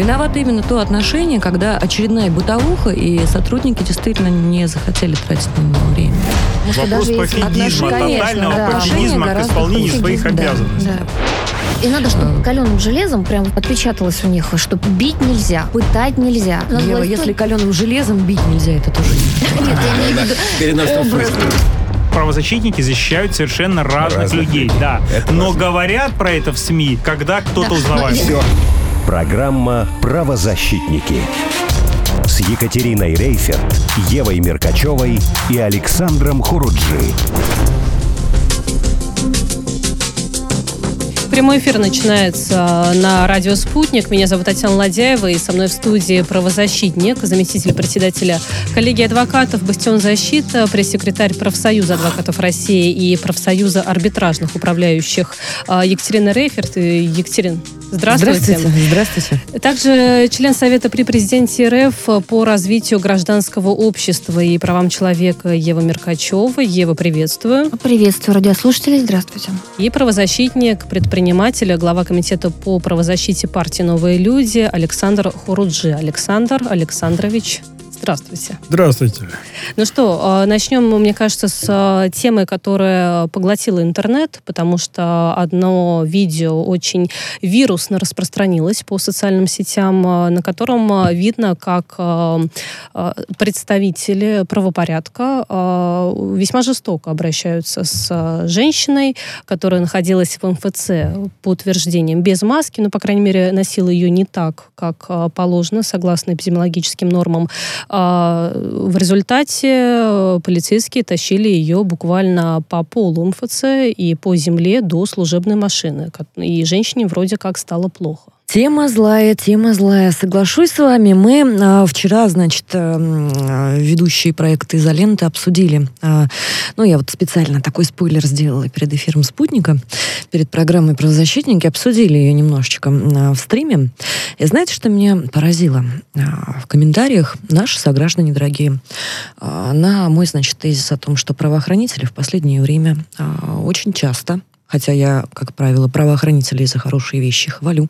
Виновато именно то отношение, когда очередная бытовуха, и сотрудники действительно не захотели тратить на него время. Вопрос пофигизма, тотального да. пофигизма к исполнению своих обязанностей. Да. И надо, чтобы каленым железом прям отпечаталось у них, что бить нельзя, пытать нельзя. Ева, если каленым железом бить нельзя, это тоже Нет, я имею в виду правозащитники защищают совершенно разных, разных людей, людей, да. Это Но важно. говорят про это в СМИ, когда кто-то да. узнавает. Все. Программа «Правозащитники» с Екатериной Рейферт, Евой Меркачевой и Александром Хуруджи. Прямой эфир начинается на радио «Спутник». Меня зовут Татьяна Ладяева, и со мной в студии правозащитник, заместитель председателя коллегии адвокатов «Бастион защита», пресс-секретарь профсоюза адвокатов России и профсоюза арбитражных управляющих а, Екатерина Рейферт. Екатерина, Здравствуйте. Здравствуйте. Здравствуйте. Также член Совета при президенте РФ по развитию гражданского общества и правам человека Ева Меркачева. Ева, приветствую. Приветствую радиослушателей. Здравствуйте. И правозащитник, предприниматель, глава комитета по правозащите партии «Новые люди» Александр Хуруджи. Александр Александрович, Здравствуйте. Здравствуйте. Ну что, а, начнем, мне кажется, с а, темы, которая поглотила интернет, потому что одно видео очень вирусно распространилось по социальным сетям, а, на котором видно, как представители правопорядка весьма жестоко обращаются с женщиной, которая находилась в МФЦ по утверждениям без маски, ну, по крайней мере, носила ее не так, как положено, согласно эпидемиологическим нормам. А, в результате э, полицейские тащили ее буквально по полу МФЦ и по земле до служебной машины. И женщине вроде как стало плохо. Тема злая, тема злая. Соглашусь с вами. Мы а, вчера, значит, а, ведущие проекта «Изоленты» обсудили. А, ну, я вот специально такой спойлер сделала перед эфиром «Спутника», перед программой «Правозащитники». Обсудили ее немножечко а, в стриме. И знаете, что меня поразило? А, в комментариях наши сограждане дорогие а, на мой, значит, тезис о том, что правоохранители в последнее время а, очень часто хотя я, как правило, правоохранителей за хорошие вещи хвалю,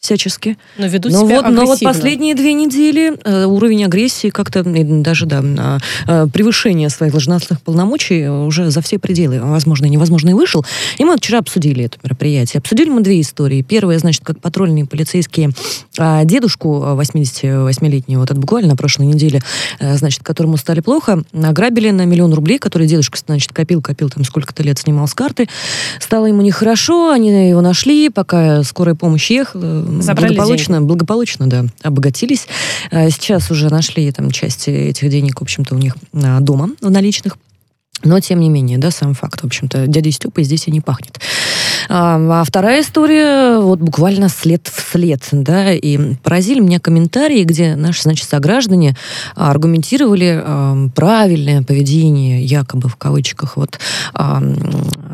всячески. Но ведут но себя вот, Но вот последние две недели э, уровень агрессии как-то, даже да, э, превышение своих должностных полномочий уже за все пределы, возможно, невозможно и вышел. И мы вчера обсудили это мероприятие. Обсудили мы две истории. Первая, значит, как патрульные полицейские э, дедушку 88-летнего, вот это буквально на прошлой неделе, э, значит, которому стали плохо, ограбили на миллион рублей, который дедушка, значит, копил, копил, там сколько-то лет снимал с карты. Стало ему нехорошо, они его нашли, пока скорая помощь ехала, Забрали благополучно, деньги. благополучно, да, обогатились. А, сейчас уже нашли там части этих денег, в общем-то, у них а, дома в наличных. Но, тем не менее, да, сам факт, в общем-то, дядей Степой здесь и не пахнет. А, вторая история, вот буквально след в след, да, и поразили меня комментарии, где наши, значит, сограждане аргументировали а, правильное поведение, якобы в кавычках, вот а,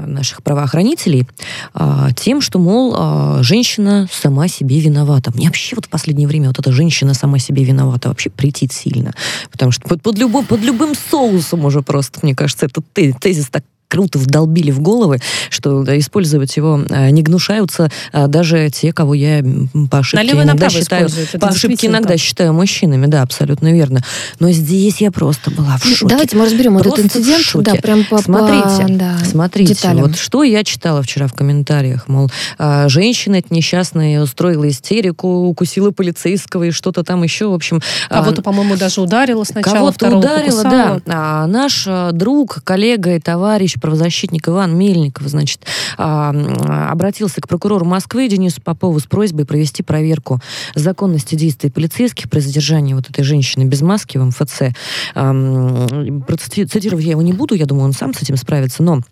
наших правоохранителей а, тем, что, мол, а, женщина сама себе виновата. Мне вообще вот в последнее время вот эта женщина сама себе виновата вообще претит сильно. Потому что под, под, любым, под любым соусом уже просто, мне кажется, этот тезис так круто вдолбили в головы, что использовать его а, не гнушаются а, даже те, кого я по ошибке иногда считаю, по ошибке иногда так. считаю мужчинами, да, абсолютно верно. Но здесь я просто была в шоке. Давайте мы разберем просто этот инцидент. Да, прям по, смотрите, по, да, смотрите, деталям. вот что я читала вчера в комментариях, мол, а, женщина эта несчастная устроила истерику, укусила полицейского и что-то там еще, в общем. Кого-то, по-моему, даже ударила сначала, Кого-то ударила, покусала. да. А наш друг, коллега и товарищ правозащитник Иван Мельников, значит, а, обратился к прокурору Москвы Денису Попову с просьбой провести проверку законности действий полицейских при задержании вот этой женщины без маски в МФЦ. Цитировать я его не буду, я думаю, он сам с этим справится, но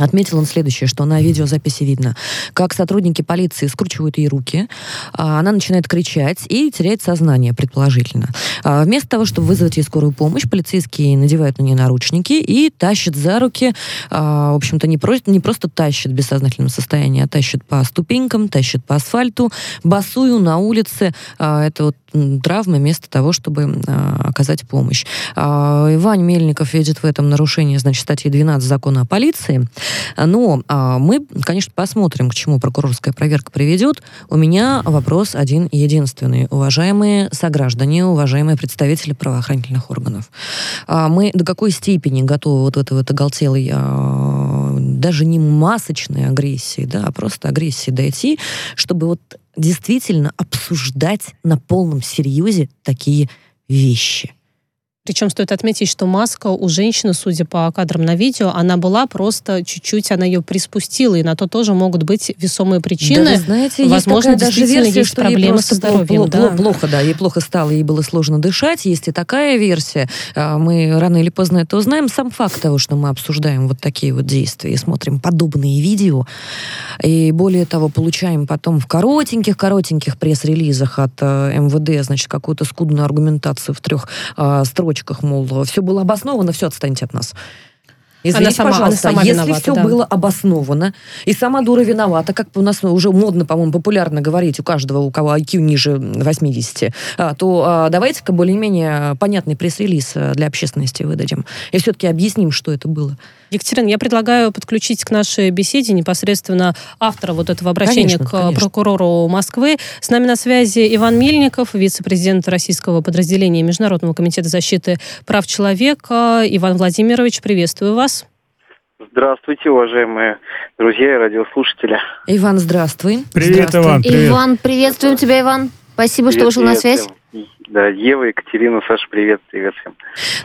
Отметил он следующее, что на видеозаписи видно, как сотрудники полиции скручивают ей руки, а, она начинает кричать и теряет сознание, предположительно. А, вместо того, чтобы вызвать ей скорую помощь, полицейские надевают на нее наручники и тащат за руки, а, в общем-то, не, просто не просто тащат в бессознательном состоянии, а тащат по ступенькам, тащат по асфальту, басую на улице. Это вот травмы вместо того, чтобы оказать помощь. Иван Мельников видит в этом нарушение, значит, статьи 12 закона о полиции. Но а, мы, конечно, посмотрим, к чему прокурорская проверка приведет. У меня вопрос один единственный. Уважаемые сограждане, уважаемые представители правоохранительных органов, а мы до какой степени готовы вот это вот оголтелой а, даже не масочной агрессии, да, а просто агрессии дойти, чтобы вот действительно обсуждать на полном серьезе такие вещи. Причем стоит отметить, что маска у женщины, судя по кадрам на видео, она была просто чуть-чуть, она ее приспустила, и на то тоже могут быть весомые причины. Да, вы знаете, Возможно, есть даже версия, есть что проблемы со здоровьем. Плохо, да. плохо, да, ей плохо стало, ей было сложно дышать. Есть и такая версия. А, мы рано или поздно это узнаем. Сам факт того, что мы обсуждаем вот такие вот действия и смотрим подобные видео, и более того, получаем потом в коротеньких-коротеньких пресс-релизах от э, МВД, значит, какую-то скудную аргументацию в трех э, строчках строчках, мол, все было обосновано, все, отстаньте от нас. Извините, она сама, пожалуйста, она сама если виновата, все да. было обосновано, и сама дура виновата, как у нас уже модно, по-моему, популярно говорить у каждого, у кого IQ ниже 80, а, то а, давайте-ка более-менее понятный пресс-релиз э, для общественности выдадим. И все-таки объясним, что это было. Екатерина, я предлагаю подключить к нашей беседе непосредственно автора вот этого обращения конечно, к конечно. прокурору Москвы. С нами на связи Иван Мельников, вице-президент российского подразделения Международного комитета защиты прав человека. Иван Владимирович, приветствую вас. Здравствуйте, уважаемые друзья и радиослушатели. Иван, здравствуй. Привет, здравствуй. Иван. Привет. Иван, приветствуем тебя, Иван. Спасибо, привет, что вышел привет, на связь. Да, Ева, Екатерина, Саша, привет, привет всем.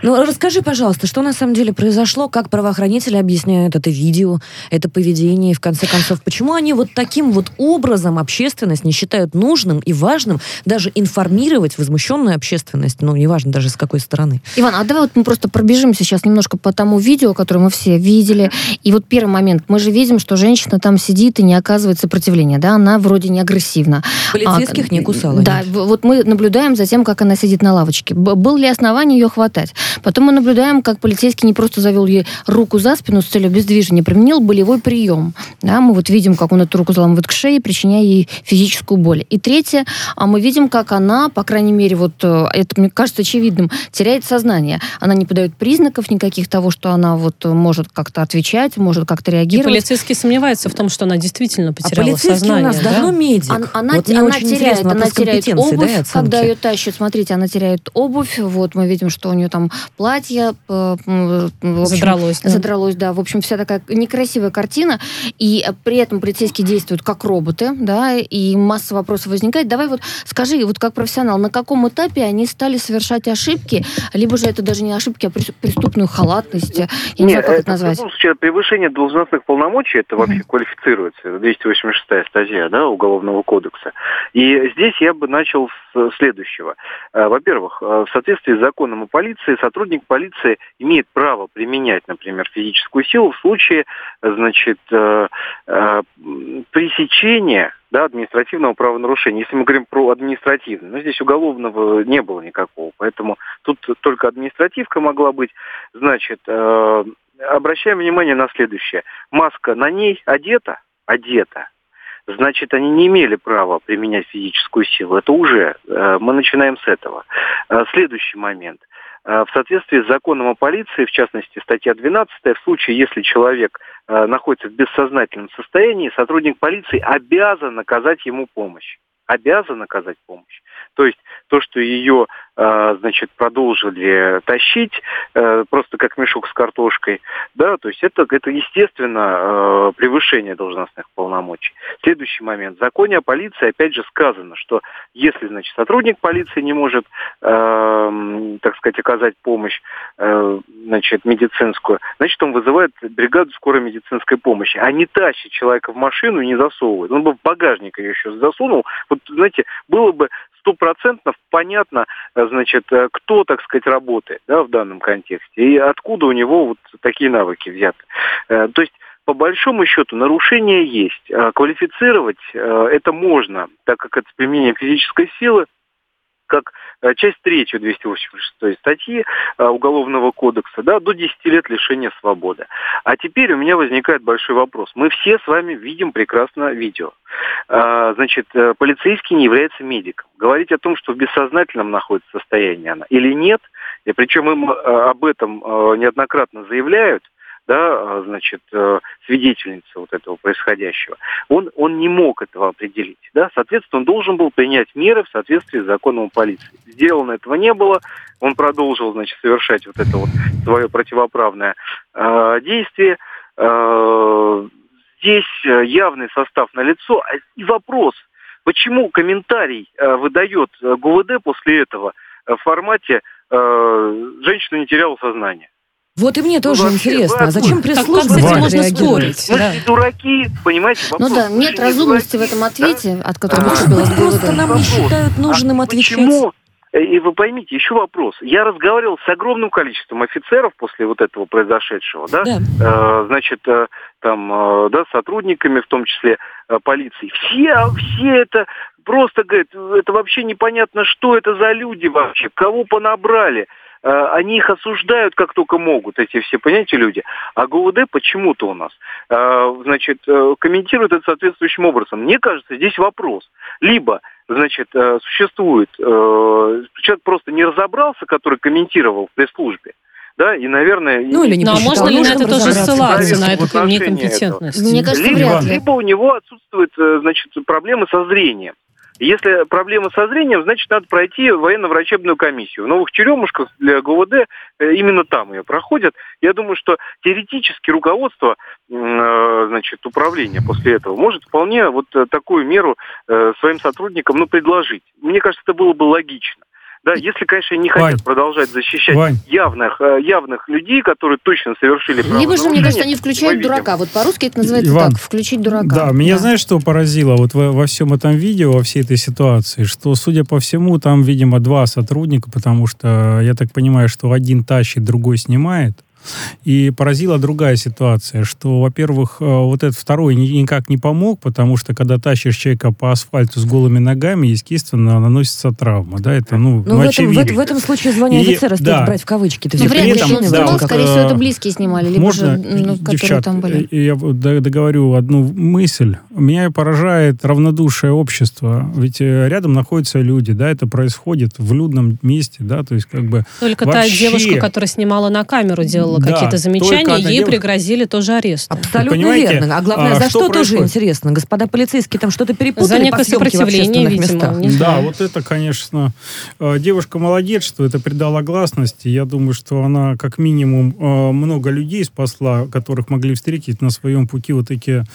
Ну, расскажи, пожалуйста, что на самом деле произошло, как правоохранители объясняют это видео, это поведение, и в конце концов, почему они вот таким вот образом общественность не считают нужным и важным даже информировать возмущенную общественность, ну, неважно даже с какой стороны. Иван, а давай вот мы просто пробежим сейчас немножко по тому видео, которое мы все видели, и вот первый момент, мы же видим, что женщина там сидит и не оказывает сопротивления, да, она вроде не агрессивна. Полицейских а, не кусала. Да, нет. вот мы наблюдаем за тем, как как она сидит на лавочке. Был ли основание ее хватать? Потом мы наблюдаем, как полицейский не просто завел ей руку за спину с целью обездвижения, применил болевой прием. Да, мы вот видим, как он эту руку заламывает к шее, причиняя ей физическую боль. И третье, а мы видим, как она, по крайней мере, вот э, это мне кажется очевидным, теряет сознание. Она не подает признаков никаких того, что она вот может как-то отвечать, может как-то реагировать. И полицейский сомневается в том, что она действительно а потеряла а сознание. у нас да? давно медик. Она, она, вот она теряет, она теряет обувь, да, когда ее тащат смотрите, она теряет обувь, вот мы видим, что у нее там платье э, общем, задралось, да. задралось, да, в общем вся такая некрасивая картина, и при этом полицейские действуют как роботы, да, и масса вопросов возникает. Давай вот скажи, вот как профессионал, на каком этапе они стали совершать ошибки, либо же это даже не ошибки, а преступную халатность, я не Нет, знаю, как это, назвать. В любом случае, превышение должностных полномочий, это вообще mm-hmm. квалифицируется, 286 статья, да, Уголовного кодекса. И здесь я бы начал с следующего. Э, во-первых, э, в соответствии с законом о полиции, сотрудник полиции имеет право применять, например, физическую силу в случае, значит, э, пресечения да, административного правонарушения. Если мы говорим про административное, но здесь уголовного не было никакого, поэтому тут только административка могла быть. Значит, обращаем внимание на следующее. Маска на ней одета, одета, значит, они не имели права применять физическую силу. Это уже, э, мы начинаем с этого. Э, следующий момент. Э, в соответствии с законом о полиции, в частности, статья 12, в случае, если человек находится в бессознательном состоянии, сотрудник полиции обязан оказать ему помощь. Обязан оказать помощь. То есть то, что ее, э, значит, продолжили тащить, э, просто как мешок с картошкой, да, то есть это, это естественно, э, превышение должностных полномочий. Следующий момент. В законе о полиции, опять же, сказано, что если, значит, сотрудник полиции не может, так сказать, оказать помощь, значит, медицинскую, значит, он вызывает бригаду скорой медицинской помощи, а не тащит человека в машину и не засовывает. Он бы в багажник ее еще засунул. Вот, знаете, было бы стопроцентно понятно, э, значит, э, кто, так сказать, работает да, в данном контексте и откуда у него вот такие навыки взяты. Э, то есть по большому счету нарушение есть. Квалифицировать это можно, так как это применение физической силы, как Э, часть 3 286 статьи э, Уголовного кодекса, да, до 10 лет лишения свободы. А теперь у меня возникает большой вопрос. Мы все с вами видим прекрасно видео. Э, значит, полицейский не является медиком. Говорить о том, что в бессознательном находится состояние она или нет, и причем им об этом неоднократно заявляют, да, а, значит, э, свидетельница вот этого происходящего, он, он не мог этого определить, да, соответственно, он должен был принять меры в соответствии с законом полиции. Сделано этого не было, он продолжил, значит, совершать вот это вот свое противоправное э, действие. Э, здесь явный состав на лицо. И вопрос, почему комментарий э, выдает ГУВД после этого в формате э, «женщина не теряла сознание»? Вот и мне тоже ну, вообще, интересно, а зачем пресс-служба как, можно спорить? Мы да. дураки, понимаете? Вопрос. Ну да, нет разумности в этом ответе, да? от которого а, Просто нам не считают нужным а отвечать. Почему? И вы поймите, еще вопрос. Я разговаривал с огромным количеством офицеров после вот этого произошедшего, да? да. Э, значит, э, там, э, да, сотрудниками, в том числе э, полиции. Все, все это просто, говорят, это вообще непонятно, что это за люди вообще, кого понабрали. Э, они их осуждают как только могут, эти все, понимаете, люди. А ГУВД почему-то у нас, э, значит, э, комментирует это соответствующим образом. Мне кажется, здесь вопрос. Либо, значит, существует, человек просто не разобрался, который комментировал в пресс-службе, да, и, наверное... Ну, или не ну, а можно ли на это тоже ссылаться, на эту некомпетентность? Мне кажется, либо, вряд ли. Либо у него отсутствует, значит, проблемы со зрением. Если проблема со зрением, значит, надо пройти военно-врачебную комиссию. В Новых Черемушках для ГУВД э, именно там ее проходят. Я думаю, что теоретически руководство э, значит, управления после этого может вполне вот э, такую меру своим сотрудникам ну, предложить. Мне кажется, это было бы логично. Да, если, конечно, не хотят Вань, продолжать защищать Вань. явных, э, явных людей, которые точно совершили Либо же, мне кажется, они включают дурака. Вот по-русски это называется Иван, так, включить дурака. Да, меня да. знаешь, что поразило вот во, во всем этом видео, во всей этой ситуации, что, судя по всему, там, видимо, два сотрудника, потому что я так понимаю, что один тащит, другой снимает. И поразила другая ситуация, что, во-первых, э, вот этот второй никак не помог, потому что когда тащишь человека по асфальту с голыми ногами, естественно, наносится травма. Да, это, ну, ну, в, этом, в, в этом случае звание и, офицера стоит да. брать в кавычки. То есть, ну, вряд ли он снимал, да, скорее всего, это близкие снимали, либо можно, же, ну, девчат, там были. Я договорю одну мысль. Меня поражает равнодушие общества. Ведь э, рядом находятся люди, да, это происходит в людном месте, да, то есть как бы Только вообще... та девушка, которая снимала на камеру, делала сделала да, какие-то замечания, ей девушка... пригрозили тоже арест. Абсолютно верно. А главное, а, за что, что тоже интересно? Господа полицейские там что-то перепутали За некое сопротивление, видимо. Да, вот это, конечно, э, девушка молодец, что это придало гласности. Я думаю, что она как минимум э, много людей спасла, которых могли встретить на своем пути вот такие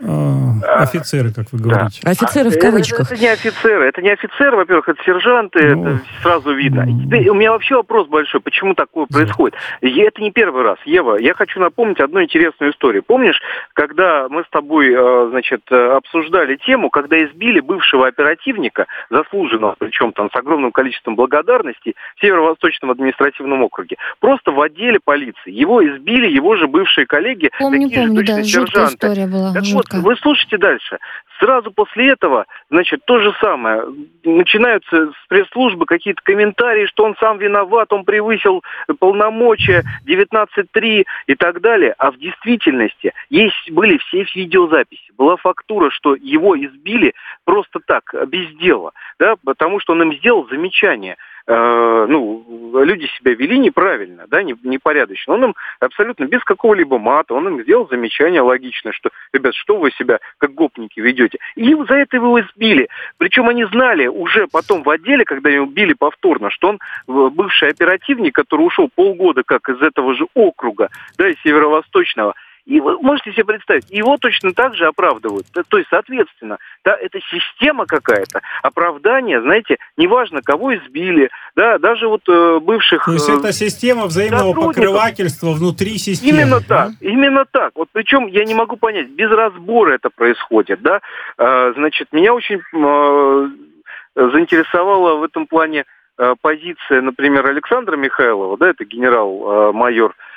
офицеры, как вы говорите. Да. Офицеры в кавычках. Это, это не офицеры. Это не офицеры, во-первых, это сержанты, ну, это сразу видно. Ну, у меня вообще вопрос большой, почему такое происходит. И это не первый раз. Ева, я хочу напомнить одну интересную историю. Помнишь, когда мы с тобой, э, значит, э, обсуждали тему, когда избили бывшего оперативника, заслуженного, причем там с огромным количеством благодарности, в Северо-Восточном административном округе, просто в отделе полиции. Его избили его же бывшие коллеги, помню, такие помню, же точно да, сержанты. История была, так вот, вы слушайте дальше. Сразу после этого, значит, то же самое. Начинаются с пресс-службы какие-то комментарии, что он сам виноват, он превысил полномочия 19.3 и так далее. А в действительности есть, были все видеозаписи. Была фактура, что его избили просто так, без дела. Да, потому что он им сделал замечание – Э, ну, люди себя вели неправильно, да, не, непорядочно. Он им абсолютно без какого-либо мата, он им сделал замечание логичное, что, ребят, что вы себя как гопники ведете. И за это его избили. Причем они знали уже потом в отделе, когда его били повторно, что он э, бывший оперативник, который ушел полгода как из этого же округа, да, из северо-восточного, и вы можете себе представить, его точно так же оправдывают. То есть, соответственно, да, это система какая-то, оправдание, знаете, неважно, кого избили, да, даже вот э, бывших... То есть, э, это система взаимного покрывательства внутри системы. Именно да? так, именно так. Вот причем я не могу понять, без разбора это происходит, да. Э, значит, меня очень э, заинтересовала в этом плане э, позиция, например, Александра Михайлова, да, это генерал-майор э, Э,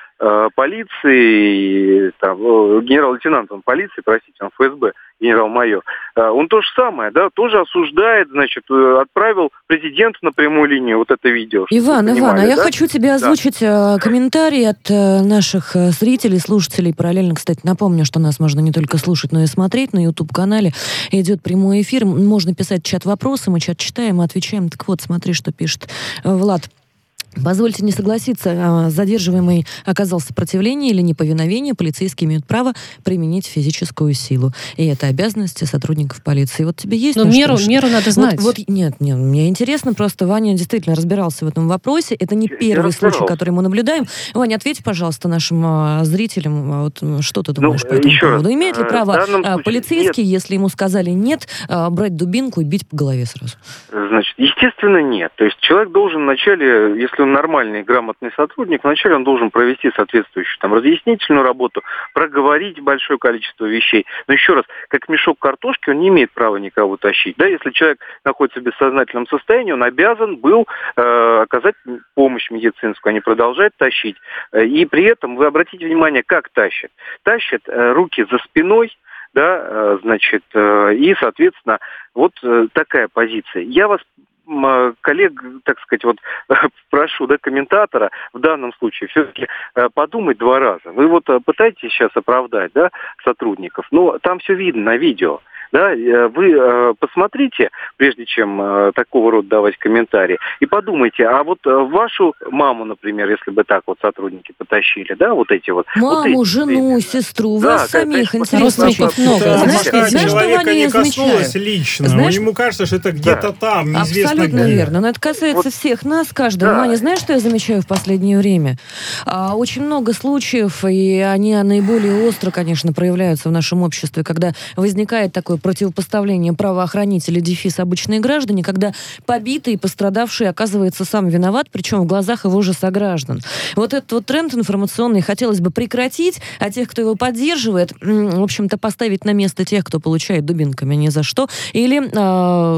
полиции, там, генерал-лейтенант он полиции, простите, он ФСБ, генерал-майор, э, он то же самое, да, тоже осуждает, значит, э, отправил президент на прямую линию вот это видео. Иван, Иван, а я хочу тебе озвучить да. комментарий от наших зрителей, слушателей. Параллельно, кстати, напомню, что нас можно не только слушать, но и смотреть на YouTube-канале. Идет прямой эфир, можно писать чат вопросы, мы чат читаем отвечаем. Так вот, смотри, что пишет Влад. Позвольте не согласиться, а, задерживаемый оказал сопротивление или неповиновение, полицейские имеют право применить физическую силу. И это обязанности сотрудников полиции. Вот тебе есть... Но на меру, что- меру надо знать. Вот, вот нет, нет, мне интересно, просто Ваня действительно разбирался в этом вопросе. Это не Я первый случай, который мы наблюдаем. Ваня, ответь, пожалуйста, нашим а, зрителям, а, вот, что ты Ну, думаешь по этому еще раз, поводу? Имеет ли э, право а, случае полицейский, если ему сказали нет, а, брать дубинку и бить по голове сразу? Значит, естественно, нет. То есть человек должен вначале, если нормальный, грамотный сотрудник, вначале он должен провести соответствующую там разъяснительную работу, проговорить большое количество вещей. Но еще раз, как мешок картошки, он не имеет права никого тащить. Да, если человек находится в бессознательном состоянии, он обязан был э, оказать помощь медицинскую, а не продолжать тащить. Э, И при этом вы обратите внимание, как тащат. Тащат э, руки за спиной, да, э, значит, э, и, соответственно, вот такая позиция. Я вас, коллег, так сказать, вот прошу, да, комментатора в данном случае все-таки подумать два раза. Вы вот э, пытаетесь сейчас оправдать, да, сотрудников, но там все видно на видео. Да, э, вы э, посмотрите, прежде чем э, такого рода давать комментарии, и подумайте, а вот э, вашу маму, например, если бы так вот сотрудники потащили, да, вот эти вот... вот Маму, эти жену, примеры. сестру, Да, вас самих родственников много. Да, Знаешь, знаешь, что человека Ваня не я коснулось замечаю? лично. Знаешь- Ему кажется, что это где-то там, неизвестно Абсолютно где. верно. Но это касается Вот. всех нас, каждого. Да. Ваня, знаешь, что я замечаю в последнее время? А, очень много случаев, и они наиболее остро, конечно, проявляются в нашем обществе, когда возникает такое противопоставление правоохранителей дефис обычные граждане, когда побитый и пострадавший оказывается сам виноват, причем в глазах его же сограждан. Вот этот вот тренд информационный хотелось бы прекратить, а тех, кто его поддерживает, в общем-то, поставить на место тех, кто получает дубинками ни за что, или а,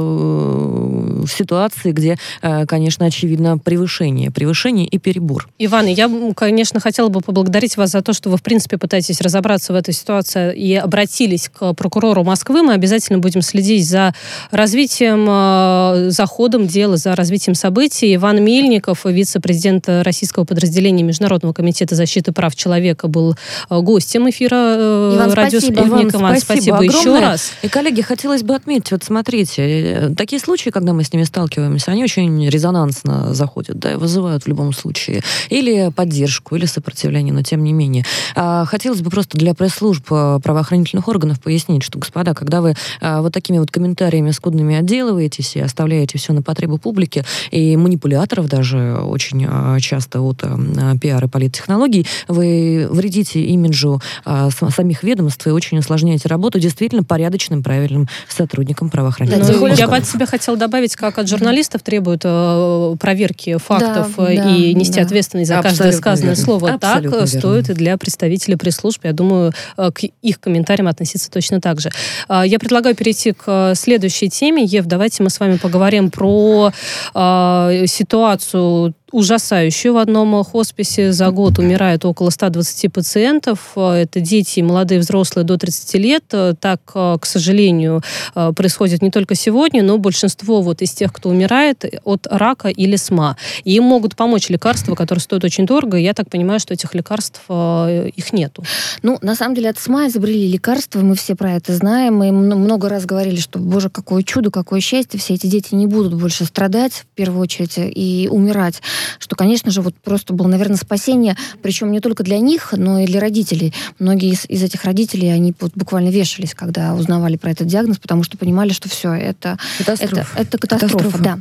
в ситуации, где, а, конечно, очевидно превышение, превышение и перебор. Иван, я, конечно, хотела бы поблагодарить вас за то, что вы, в принципе, пытаетесь разобраться в этой ситуации и обратились к прокурору Москвы. Мы обязательно будем следить за развитием, э, за ходом дела, за развитием событий. Иван Мельников, вице-президент российского подразделения Международного комитета защиты прав человека, был э, гостем эфира э, Иван, радио спасибо. «Спутник». Иван, Иван, спасибо спасибо еще огромное. раз. И, коллеги, хотелось бы отметить, вот смотрите, такие случаи, когда мы с ними сталкиваемся, они очень резонансно заходят, да, и вызывают в любом случае или поддержку, или сопротивление, но тем не менее. А, Хотелось бы просто для пресс-служб правоохранительных органов пояснить, что, господа, когда вы а, вот такими вот комментариями скудными отделываетесь и оставляете все на потребу публики, и манипуляторов даже очень а, часто от а, пиар и политтехнологий, вы вредите имиджу а, сам- самих ведомств и очень усложняете работу действительно порядочным, правильным сотрудникам правоохранительных Да, Тем я бы от себя хотела добавить, как от журналистов требуют э, проверки фактов Да, э, да, и нести да. ответственность за каждое Абсолютно сказанное верно. слово. Так Абсолютно э, верно. стоит и для представителей пресс-служб. Я думаю, э, к их комментариям относиться точно так же. А, Я предлагаю перейти к э, следующей теме. Ев, давайте мы с вами поговорим про э, ситуацию ужасающую. В одном хосписе за год умирает около 120 пациентов. Это дети, молодые, взрослые до 30 лет. Так, э, к сожалению, э, происходит не только сегодня, но большинство вот из тех, кто умирает от рака или СМА. И им могут помочь лекарства, которые стоят очень дорого. И я так понимаю, что этих лекарств э, их нету. Ну, на самом деле, от СМА изобрели лекарства, мы все про это знаем, мы много раз говорили, что, боже, какое чудо, какое счастье, все эти дети не будут больше страдать, в первую очередь, и умирать, что, конечно же, вот просто было, наверное, спасение, причем не только для них, но и для родителей. Многие из, из этих родителей, они вот буквально вешались, когда узнавали про этот диагноз, потому что понимали, что все, это, это, Катастрофа. это катастрофа, Катастрофа. да.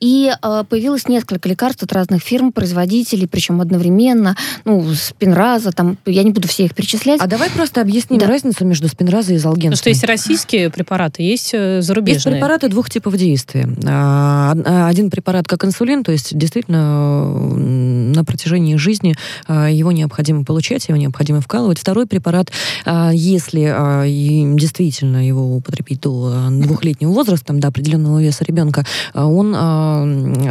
И э, появилось несколько лекарств от разных фирм, производителей, причем одновременно, ну, спинраза, там, я не буду все их перечислять. А давай просто объясним Да. разницу между спинразой и залгенсом. Потому что есть российские препараты, есть э, Есть зарубежные. препараты двух типов действия. А, а, Один препарат как инсулин, то есть действительно на протяжении жизни а, его необходимо получать, его необходимо вкалывать. Второй препарат, а, если и действительно его употребить до двухлетнего возраста, до определенного веса ребенка, он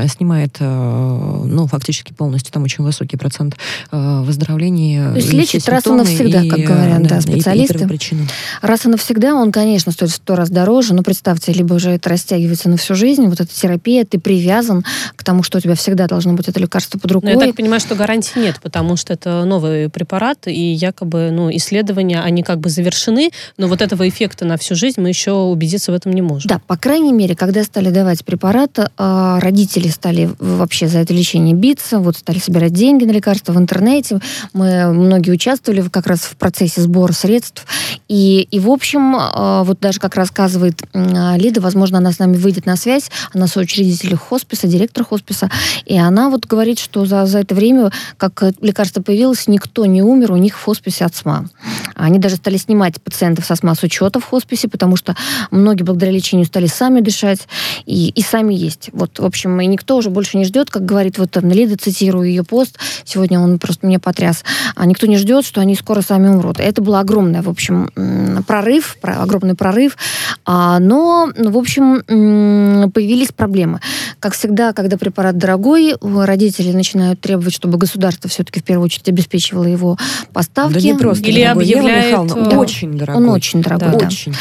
снимает, ну, фактически полностью, там очень высокий процент выздоровления. То есть и лечит раз и навсегда, и, как говорят, да, и- и специалисты. первопричины. Раз и навсегда он, конечно, стоит в сто раз дороже, но представьте, либо же это растягивается на всю жизнь, вот эта терапия, ты привязан к тому, что у тебя всегда должно быть это лекарство под Но рукой. я так понимаю, что гарантий нет, потому что это новый препарат, и якобы ну, исследования, они как бы завершены, но вот этого эффекта на всю жизнь мы еще убедиться в этом не можем. Да, по крайней мере, когда стали давать препарат, э, родители стали вообще за это лечение биться, вот стали собирать деньги на лекарства в интернете. Мы многие участвовали как раз в процессе сбора средств. И, и в общем, а, вот даже как рассказывает Лида, возможно, она с нами выйдет на связь, она соучредитель хосписа, директор хосписа, и она вот говорит, что за, за это время, как лекарство появилось, никто не умер у них в хосписе от СМА. Они даже стали снимать пациентов со СМА с учета в хосписе, потому что многие благодаря лечению стали сами дышать и, и сами есть. Вот, в общем, и никто уже больше не ждет, как говорит вот там Лида, цитирую ее пост, сегодня он просто меня потряс, а никто не ждет, что они скоро сами умрут. Это было огромное, в общем, прорыв, огромный прорыв, а, но, в общем, появились проблемы. Как всегда, когда препарат дорогой, родители начинают требовать, чтобы государство все-таки в первую очередь обеспечивало его поставки. Да не просто Или дорогой. объявляет... да. Очень дорогой. Он очень дорогой, да. да. Очень.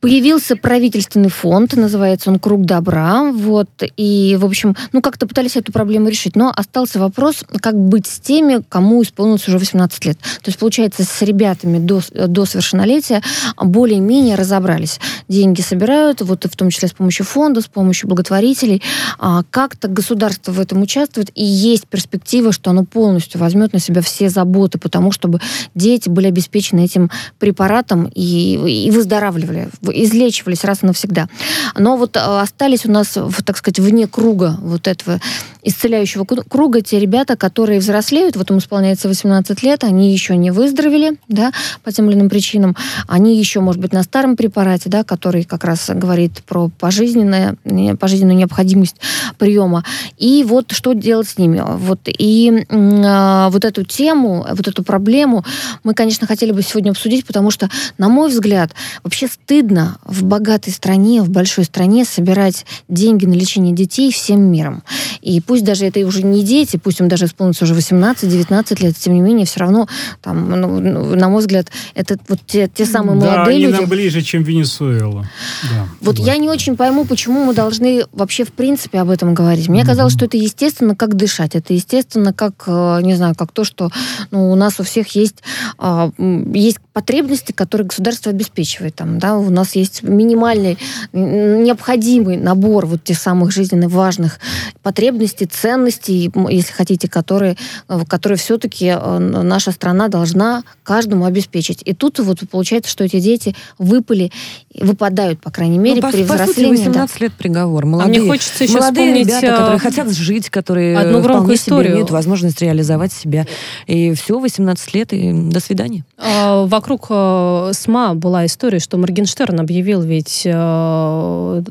Появился правительственный фонд, называется он «Круг добра», вот, и, в общем, ну, как-то пытались эту проблему решить, но остался вопрос, как быть с теми, кому исполнилось уже 18 лет. То есть, получается, с ребятами до, до совершеннолетия более-менее разобрались. Деньги собирают, вот, в том числе с помощью фонда, с помощью благотворителей. А, как-то государство в этом участвует, и есть перспектива, что оно полностью возьмет на себя все заботы, потому чтобы дети были обеспечены этим препаратом и, и выздоравливали излечивались раз и навсегда. Но вот э, остались у нас, так сказать, вне круга вот этого исцеляющего круга те ребята, которые взрослеют, вот им исполняется 18 лет, они еще не выздоровели, да, по тем или иным причинам, они еще, может быть, на старом препарате, да, который как раз говорит про пожизненную необходимость приема. И вот что делать с ними? Вот, и э, вот эту тему, вот эту проблему мы, конечно, хотели бы сегодня обсудить, потому что, на мой взгляд, вообще стыдно в богатой стране, в большой стране собирать деньги на лечение детей всем миром. И пусть даже это уже не дети, пусть им даже исполнится уже 18-19 лет, тем не менее, все равно, там, ну, ну, на мой взгляд, это вот те, те самые да, молодые они люди... нам ближе, чем Венесуэла. Да, вот я не очень пойму, почему мы должны вообще в принципе об этом говорить. Мне mm-hmm. казалось, что это естественно, как дышать. Это естественно, как, э, не знаю, как то, что ну, у нас у всех есть, а, есть потребности, которые государство обеспечивает. Там, да, у нас есть минимальный, необходимый набор вот тех самых жизненно важных потребностей, ценностей, если хотите, которые, э, которые все-таки э, наша страна должна каждому обеспечить. И тут вот получается, что эти дети выпали, выпадают, по крайней мере, ну, при по, взрослении. По сути, 18 да. лет приговор. Молодые, а мне хочется еще молодые вспомнить... ребята, которые э, хотят жить, которые одну вполне историю. себе имеют возможность реализовать себя. И все, 18 лет, и до свидания. А, вокруг СМА была история, что Моргенштерн объявил ведь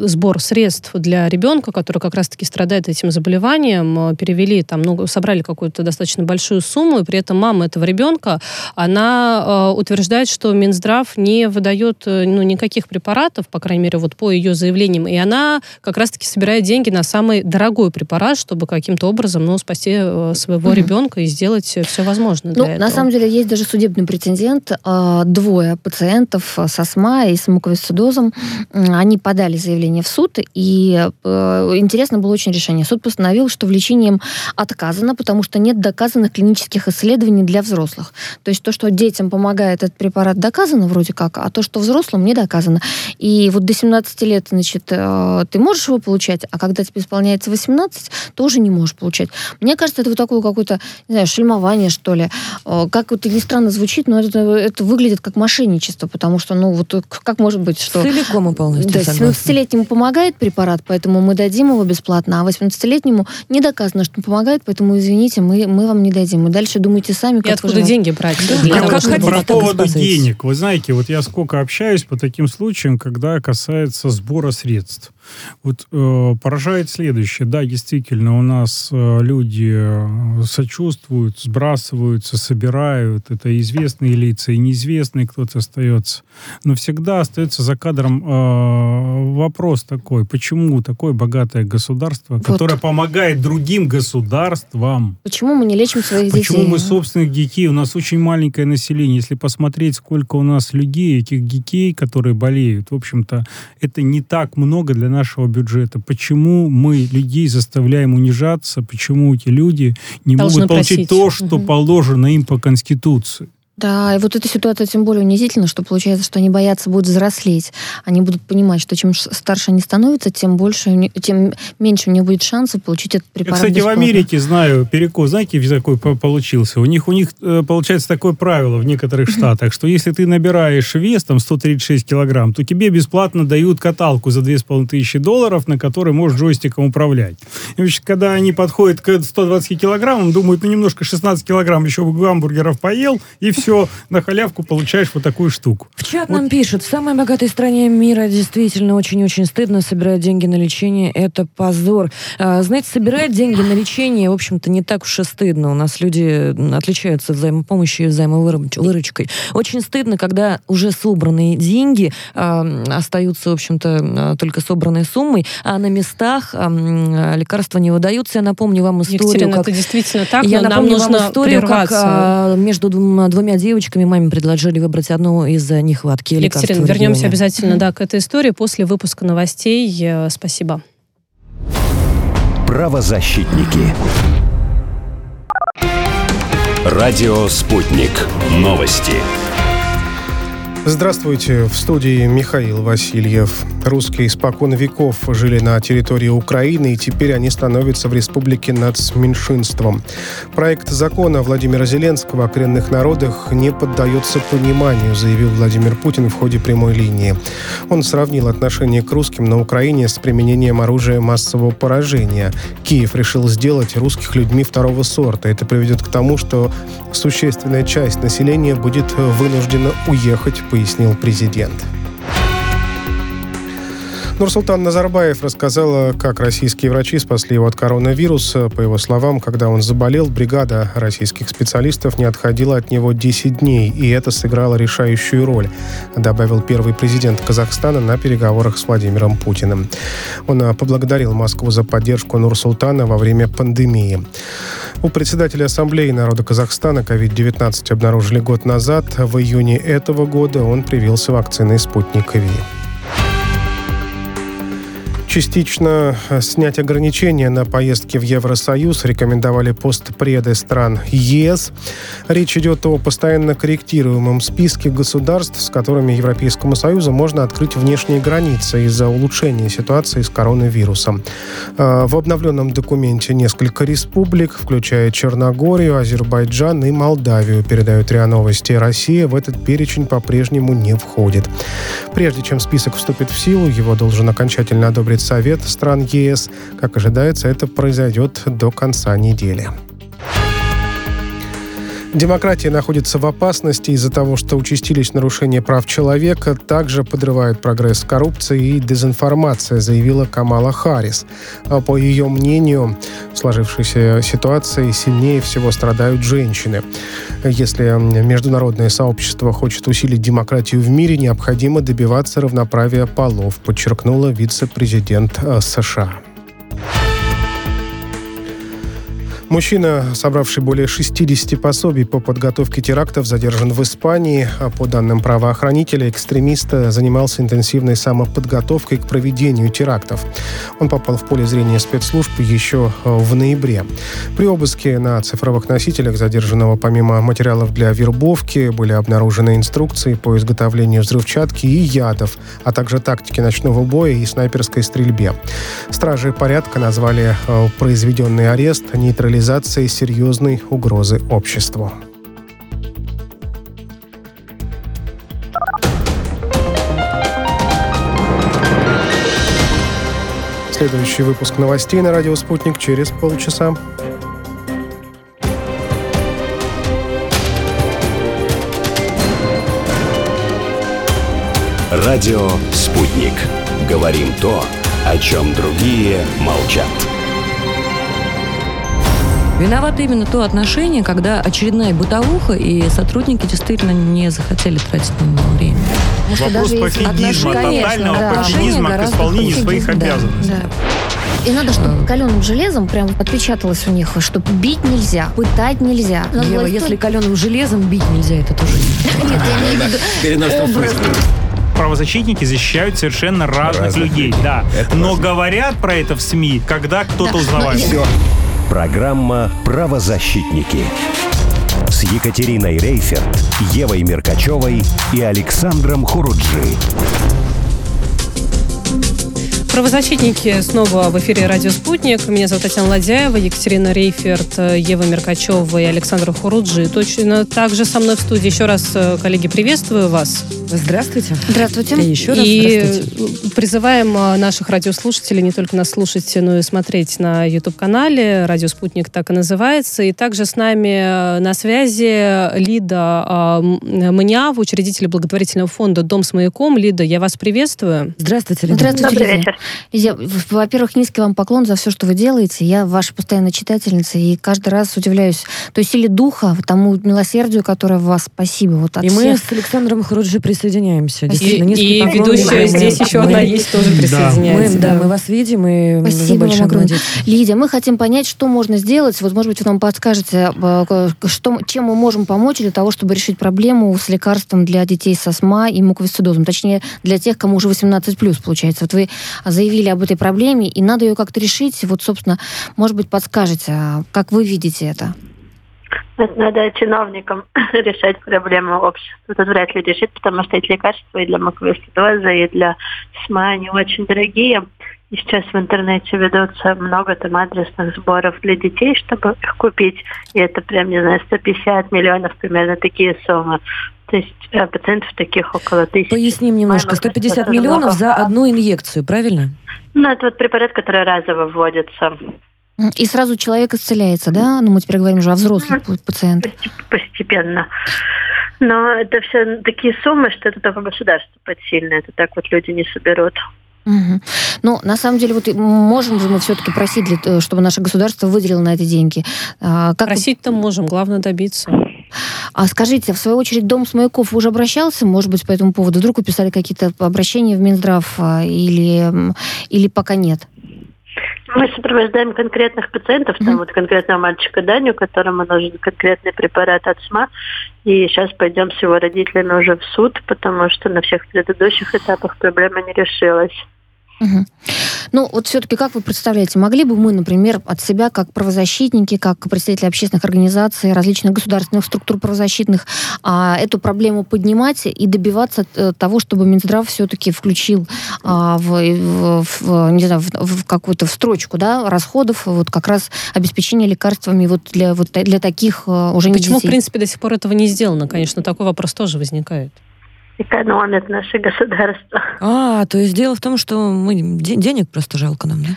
сбор средств для ребенка, который как раз-таки страдает этим заболеванием, перевели там, ну, собрали какую-то достаточно большую сумму, и при этом мама этого ребенка, она э, утверждает, что Минздрав не выдает э, ну, никаких препаратов, по крайней мере, вот по ее заявлениям, и она как раз-таки собирает деньги на самый дорогой препарат, чтобы каким-то образом, ну, спасти э, своего mm-hmm. ребенка и сделать все возможное для ну, этого. На самом деле есть даже судебный претендент. Э, двое пациентов с астма и с муковисцидозом, они подали заявление в суд, и э, интересно было очень решение. Суд постановил, что в лечением отказано, потому что нет доказанных клинических исследований для взрослых. То есть то, что детям помогает этот препарат, доказано вроде как, а то, что взрослым, не доказано. И вот до 17 лет, значит, э, ты можешь его получать, а когда тебе исполняется 18, тоже не можешь получать. Мне кажется, это вот такое какое-то, не знаю, шельмование, что ли. Э, как вот не странно звучит, но это, это выглядит как мошенничество, потому что, ну, вот как может быть, что... Целиком и полностью Да, 17-летнему помогает препарат, поэтому мы дадим его бесплатно, а 18-летнему не доказано, что помогает, поэтому, извините, мы, мы вам не дадим. И дальше думайте сами, как И откуда деньги брать? Да? Для как хотите, про поводу денег. Вы знаете, вот я сколько общаюсь по таким случаям, когда касается сбора средств. Вот э, поражает следующее. Да, действительно, у нас э, люди э, сочувствуют, сбрасываются, собирают. Это известные лица и неизвестные кто-то остается. Но всегда остается за кадром э, вопрос такой. Почему такое богатое государство, вот. которое помогает другим государствам? Почему мы не лечим своих детей? Почему мы собственных детей? У нас очень маленькое население. Если посмотреть, сколько у нас людей, этих детей, которые болеют, в общем-то, это не так много для нашего бюджета. Почему мы людей заставляем унижаться? Почему эти люди не Должны могут получить просить. то, что угу. положено им по Конституции? Да, и вот эта ситуация тем более унизительна, что получается, что они боятся будут взрослеть. Они будут понимать, что чем старше они становятся, тем больше, тем меньше у них будет шансов получить этот препарат Я, кстати, бесплатно. в Америке знаю перекос, знаете, какой получился? У них, у них э, получается такое правило в некоторых штатах, что если ты набираешь вес, там, 136 килограмм, то тебе бесплатно дают каталку за 2500 долларов, на которой можешь джойстиком управлять. И, значит, когда они подходят к 120 килограммам, думают, ну, немножко 16 килограмм еще гамбургеров поел, и все, на халявку получаешь вот такую штуку. В чат нам пишут, в самой богатой стране мира действительно очень-очень стыдно собирать деньги на лечение. Это позор. А, знаете, собирать деньги на лечение, в общем-то, не так уж и стыдно. У нас люди отличаются взаимопомощью и взаимовыручкой. Очень стыдно, когда уже собранные деньги а, остаются, в общем-то, а, только собранной суммой, а на местах а, лекарства не выдаются. Я напомню вам историю, Екатерина, как... это действительно так, Я но нам напомню нужно вам историю, как прерваться. а, между двум- двумя девочками маме предложили выбрать одну из-за нехватки лекарств. Екатерина, вернемся обязательно да, к этой истории после выпуска новостей. Э, Спасибо. Правозащитники. Радио «Спутник». Новости. Здравствуйте, в студии Михаил Васильев. Русские испокон веков жили на территории Украины, и теперь они становятся в республике нацменьшинством. Проект закона Владимира Зеленского о коренных народах не поддается пониманию, заявил Владимир Путин в ходе прямой линии. Он сравнил отношение к русским на Украине с применением оружия массового поражения. Киев решил сделать русских людьми второго сорта. Это приведет к тому, что существенная часть населения будет вынуждена уехать, пояснил президент. Нурсултан Назарбаев рассказала, как российские врачи спасли его от коронавируса. По его словам, когда он заболел, бригада российских специалистов не отходила от него 10 дней, и это сыграло решающую роль, добавил первый президент Казахстана на переговорах с Владимиром Путиным. Он поблагодарил Москву за поддержку Нурсултана во время пандемии. У председателя Ассамблеи народа Казахстана COVID-19 обнаружили год назад. В июне этого года он привился вакциной «Спутник Ви». Частично э, снять ограничения на поездки в Евросоюз рекомендовали постпреды стран ЕС. Речь идет о постоянно корректируемом списке государств, с которыми Европейскому Союзу можно открыть внешние границы из-за улучшения ситуации с коронавирусом. Э, В обновленном документе несколько республик, включая Черногорию, Азербайджан и Молдавию, передают РИА Новости. Россия в этот перечень по-прежнему не входит. Прежде чем список вступит в силу, его должен окончательно одобрить Совет стран ЕС. Как ожидается, это произойдет до конца недели. Демократия находится в опасности из-за того, что участились нарушения прав человека, также подрывает прогресс коррупция и дезинформация, заявила Камала Харрис. А По ее мнению, в сложившейся ситуации сильнее всего страдают женщины. Если международное сообщество хочет усилить демократию в мире, необходимо добиваться равноправия полов, подчеркнула вице-президент э, США. Мужчина, собравший более 60 пособий по подготовке терактов, задержан в Испании. А По данным правоохранителя, экстремист занимался интенсивной самоподготовкой к проведению терактов. Он попал в поле зрения спецслужб еще в ноябре. При обыске на цифровых носителях задержанного помимо материалов для вербовки были обнаружены инструкции по изготовлению взрывчатки и ядов, а также тактики ночного боя и снайперской стрельбе. Стражи порядка назвали э, произведенный арест нейтрализацией серьезной угрозы обществу. Следующий выпуск новостей на радио «Спутник» через полчаса. Радио «Спутник». Говорим то, о чем другие молчат. Виновато именно то отношение, когда очередная бытовуха, и сотрудники действительно не захотели тратить на него время. Потому Вопрос пофигизма, тотального да, пофигизма к гораздо исполнению хуже. своих Да, обязанностей. И надо, чтобы каленым железом прям отпечаталось у них, что бить нельзя, пытать нельзя. Надо Ева, было если каленым железом бить нельзя, это тоже не Нет, я имею в виду. Правозащитники защищают совершенно разных, Разных людей, людей. да. Это Но важно. говорят про это в СМИ, когда кто-то Да, узнавает. Все. Программа «Правозащитники». с Екатериной Рейферт, Евой Меркачевой и Александром Хуруджи. Правозащитники снова в эфире «Радио Спутник». Меня зовут Татьяна Ладяева, Екатерина Рейферт, Ева Меркачева и Александр Хуруджи. Точно так же со мной в студии. Еще раз, э, коллеги, приветствую вас. Здравствуйте. Здравствуйте. И еще раз и здравствуйте. призываем э, наших радиослушателей не только нас слушать, но и смотреть на YouTube-канале. «Радио Спутник» так и называется. И также с нами э, на связи Лида Маняв, учредитель благотворительного фонда «Дом с маяком». Лида, я вас приветствую. Здравствуйте, Лида. Здравствуйте, Добрый вечер. Лидия, во-первых, низкий вам поклон за все, что вы делаете. Я ваша постоянная читательница, и каждый раз удивляюсь той силе духа, тому милосердию, которое в вас. Спасибо. Вот от И мы всех. с Александром Хуруджи присоединяемся. И, Действительно, низкий и ведущая Мы- здесь еще мы- одна есть, тоже Мы, присоединяется. да, мы вас видим, и вы Спасибо вам огромное. молодец. Лидия, мы хотим понять, что можно сделать. Вот, может быть, вы нам подскажете, э, что, чем мы можем помочь для того, чтобы решить проблему с лекарством для детей с астма и муковисцидозом. Точнее, для тех, кому уже 18+, получается. Вот вы заявили об этой проблеме, и надо ее как-то решить. Вот, собственно, может быть, подскажете, а как вы видите это? Надо чиновникам решать проблему общества. Тут вряд ли решит, потому что эти лекарства и для муковисцидоза, и для СМА, они очень дорогие. И сейчас в интернете ведутся много там адресных сборов для детей, чтобы их купить. И это прям, не знаю, 150 миллионов, примерно такие суммы. То есть э, пациентов таких около тысячи. Поясним немножко. Мама, 150 это миллионов за одну инъекцию, правильно? Ну, это вот препарат, который разово вводится. И сразу человек исцеляется, да? Ну, мы теперь говорим уже о взрослых пациентах. Постепенно. Но это все такие суммы, что это только государство подсильно. Это так вот люди не соберут. Мгм. Ну, на самом деле, вот и можем же мы все-таки просить, т- чтобы наше государство выделило на это деньги. А, как вы- Просить-то можем, главное добиться. А скажите, в свою очередь, Дом Смаяков уже обращался, может быть, по этому поводу? Вдруг писали какие-то обращения в Минздрав а, или, или пока нет? Мы сопровождаем конкретных пациентов, там Мгм. вот конкретного мальчика Даню, которому нужен конкретный препарат от СМА. И сейчас пойдем с его родителями уже в суд, потому что на всех предыдущих этапах проблема не решилась. Мгм. Ну, вот все-таки как вы представляете, могли бы мы, например, от себя, как правозащитники, как представители общественных организаций, различных государственных структур правозащитных, а, эту проблему поднимать и добиваться э, того, чтобы Минздрав все-таки включил а, в, в- в, не знаю, в, в какую-то в строчку да, расходов вот как раз обеспечение лекарствами вот для, вот, для таких э, уже не Почему, в принципе, до сих пор этого не сделано? Конечно, такой вопрос тоже возникает. Экономит наше государство. А, то есть дело в том, что мы де- денег просто жалко нам, да?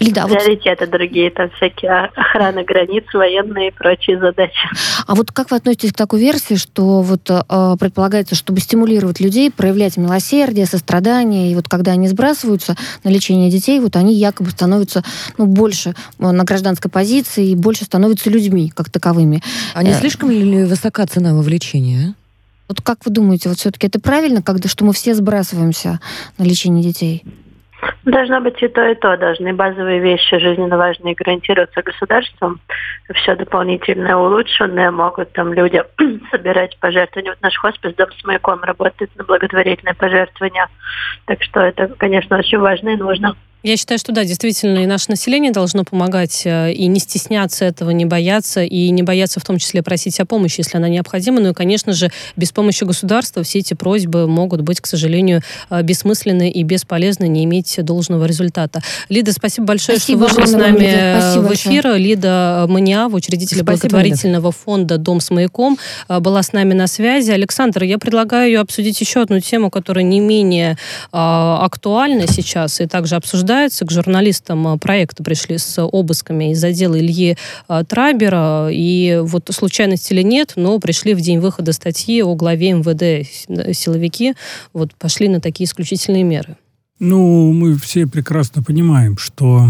Лида, а вот Приоритеты другие, там всякие о- охрана границ, военные и прочие задачи. А вот как вы относитесь к такой версии, что вот э, предполагается, чтобы стимулировать людей, проявлять милосердие, сострадание, и вот когда они сбрасываются на лечение детей, вот они якобы становятся ну, больше э, на гражданской позиции и больше становятся людьми как таковыми. А не Э. слишком ли высока цена вовлечения? Вот как вы думаете, вот все-таки это правильно, когда что мы все сбрасываемся на лечение детей? Должно быть и то, и то. Должны базовые вещи жизненно важные гарантироваться государством. Все дополнительное, улучшенное могут там люди собирать пожертвования. Вот наш хоспис «Дом с маяком» работает на благотворительное пожертвование. Так что это, конечно, очень важно и нужно. Я считаю, что да, действительно, и наше население должно помогать, э, и не стесняться этого, не бояться, и не бояться в том числе просить о помощи, если она необходима. Ну и, конечно же, без помощи государства все эти просьбы могут быть, к сожалению, э, бессмысленны и бесполезны, не иметь должного результата. Лида, спасибо большое, Спасибо что вышли с нами Лида. э, Спасибо в большое. эфир. Лида Маниава, учредитель Спасибо, благотворительного фонда «Дом с маяком», была с нами на связи. Александр, я предлагаю обсудить еще одну тему, которая не менее актуальна сейчас и также обсуждается. К журналистам а, проекта пришли с обысками из отдела Ильи а, Трабера. И вот случайность или нет, но пришли в день выхода статьи о главе МВД с- силовики, вот пошли на такие исключительные меры. Ну, мы все прекрасно понимаем, что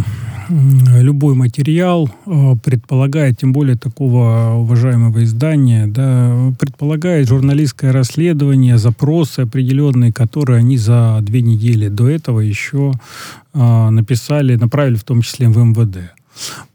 любой материал э, предполагает, тем более такого уважаемого издания, да, предполагает журналистское расследование, запросы определенные, которые они за две недели до этого еще э, написали, направили в том числе в МВД.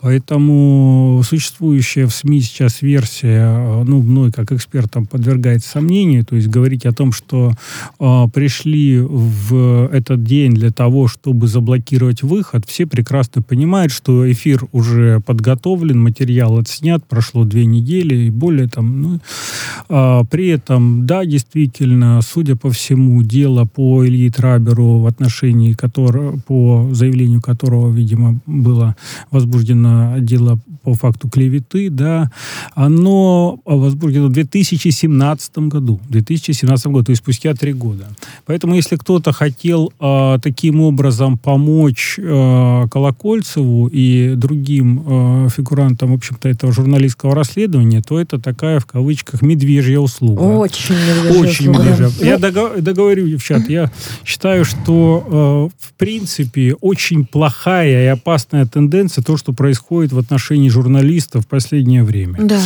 Поэтому существующая в СМИ сейчас версия, ну, мной как экспертом подвергается сомнению, то есть говорить о том, что э, пришли в этот день для того, чтобы заблокировать выход, все прекрасно понимают, что эфир уже подготовлен, материал отснят, прошло две недели и более там. Ну, э, при этом, да, действительно, судя по всему, дело по Илье Траберу, в отношении которого, по заявлению которого, видимо, было возбуждено дело по факту клеветы, да, оно возбуждено в 2017 году. 2017 году, то есть спустя три года. Поэтому, если кто-то хотел э, таким образом помочь э, Колокольцеву и другим э, фигурантам, в общем-то, этого журналистского расследования, то это такая, в кавычках, медвежья услуга. Очень медвежья Очень услуга. медвежья. Ну, Я догов- договорю, девчат, я считаю, что, э, в принципе, очень плохая и опасная тенденция то, что происходит в отношении журналистов в последнее время. Да.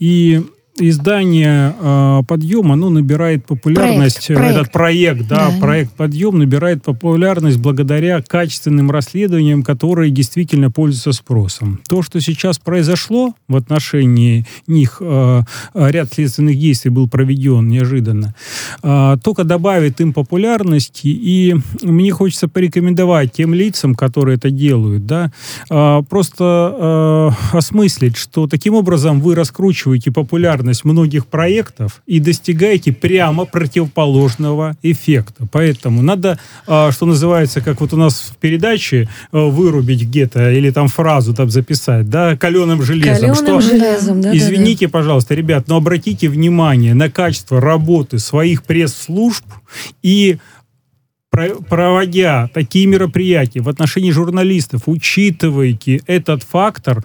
И издание э, «Подъем», оно набирает популярность, Проект, проект. этот проект, да, Да. проект «Подъем» набирает популярность благодаря качественным расследованиям, которые действительно пользуются спросом. То, что сейчас произошло в отношении них, э, ряд следственных действий был проведен неожиданно, э, только добавит им популярности, и мне хочется порекомендовать тем лицам, которые это делают, да, э, просто э, осмыслить, что таким образом вы раскручиваете популярность многих проектов и достигаете прямо противоположного эффекта. Поэтому надо, э, что называется, как вот у нас в передаче, э, вырубить где-то или там фразу там записать, да, каленым железом. Каленым что железом, да, да, да. Извините, пожалуйста, ребят, но обратите внимание на качество работы своих пресс-служб и про- проводя такие мероприятия в отношении журналистов, учитывайте этот фактор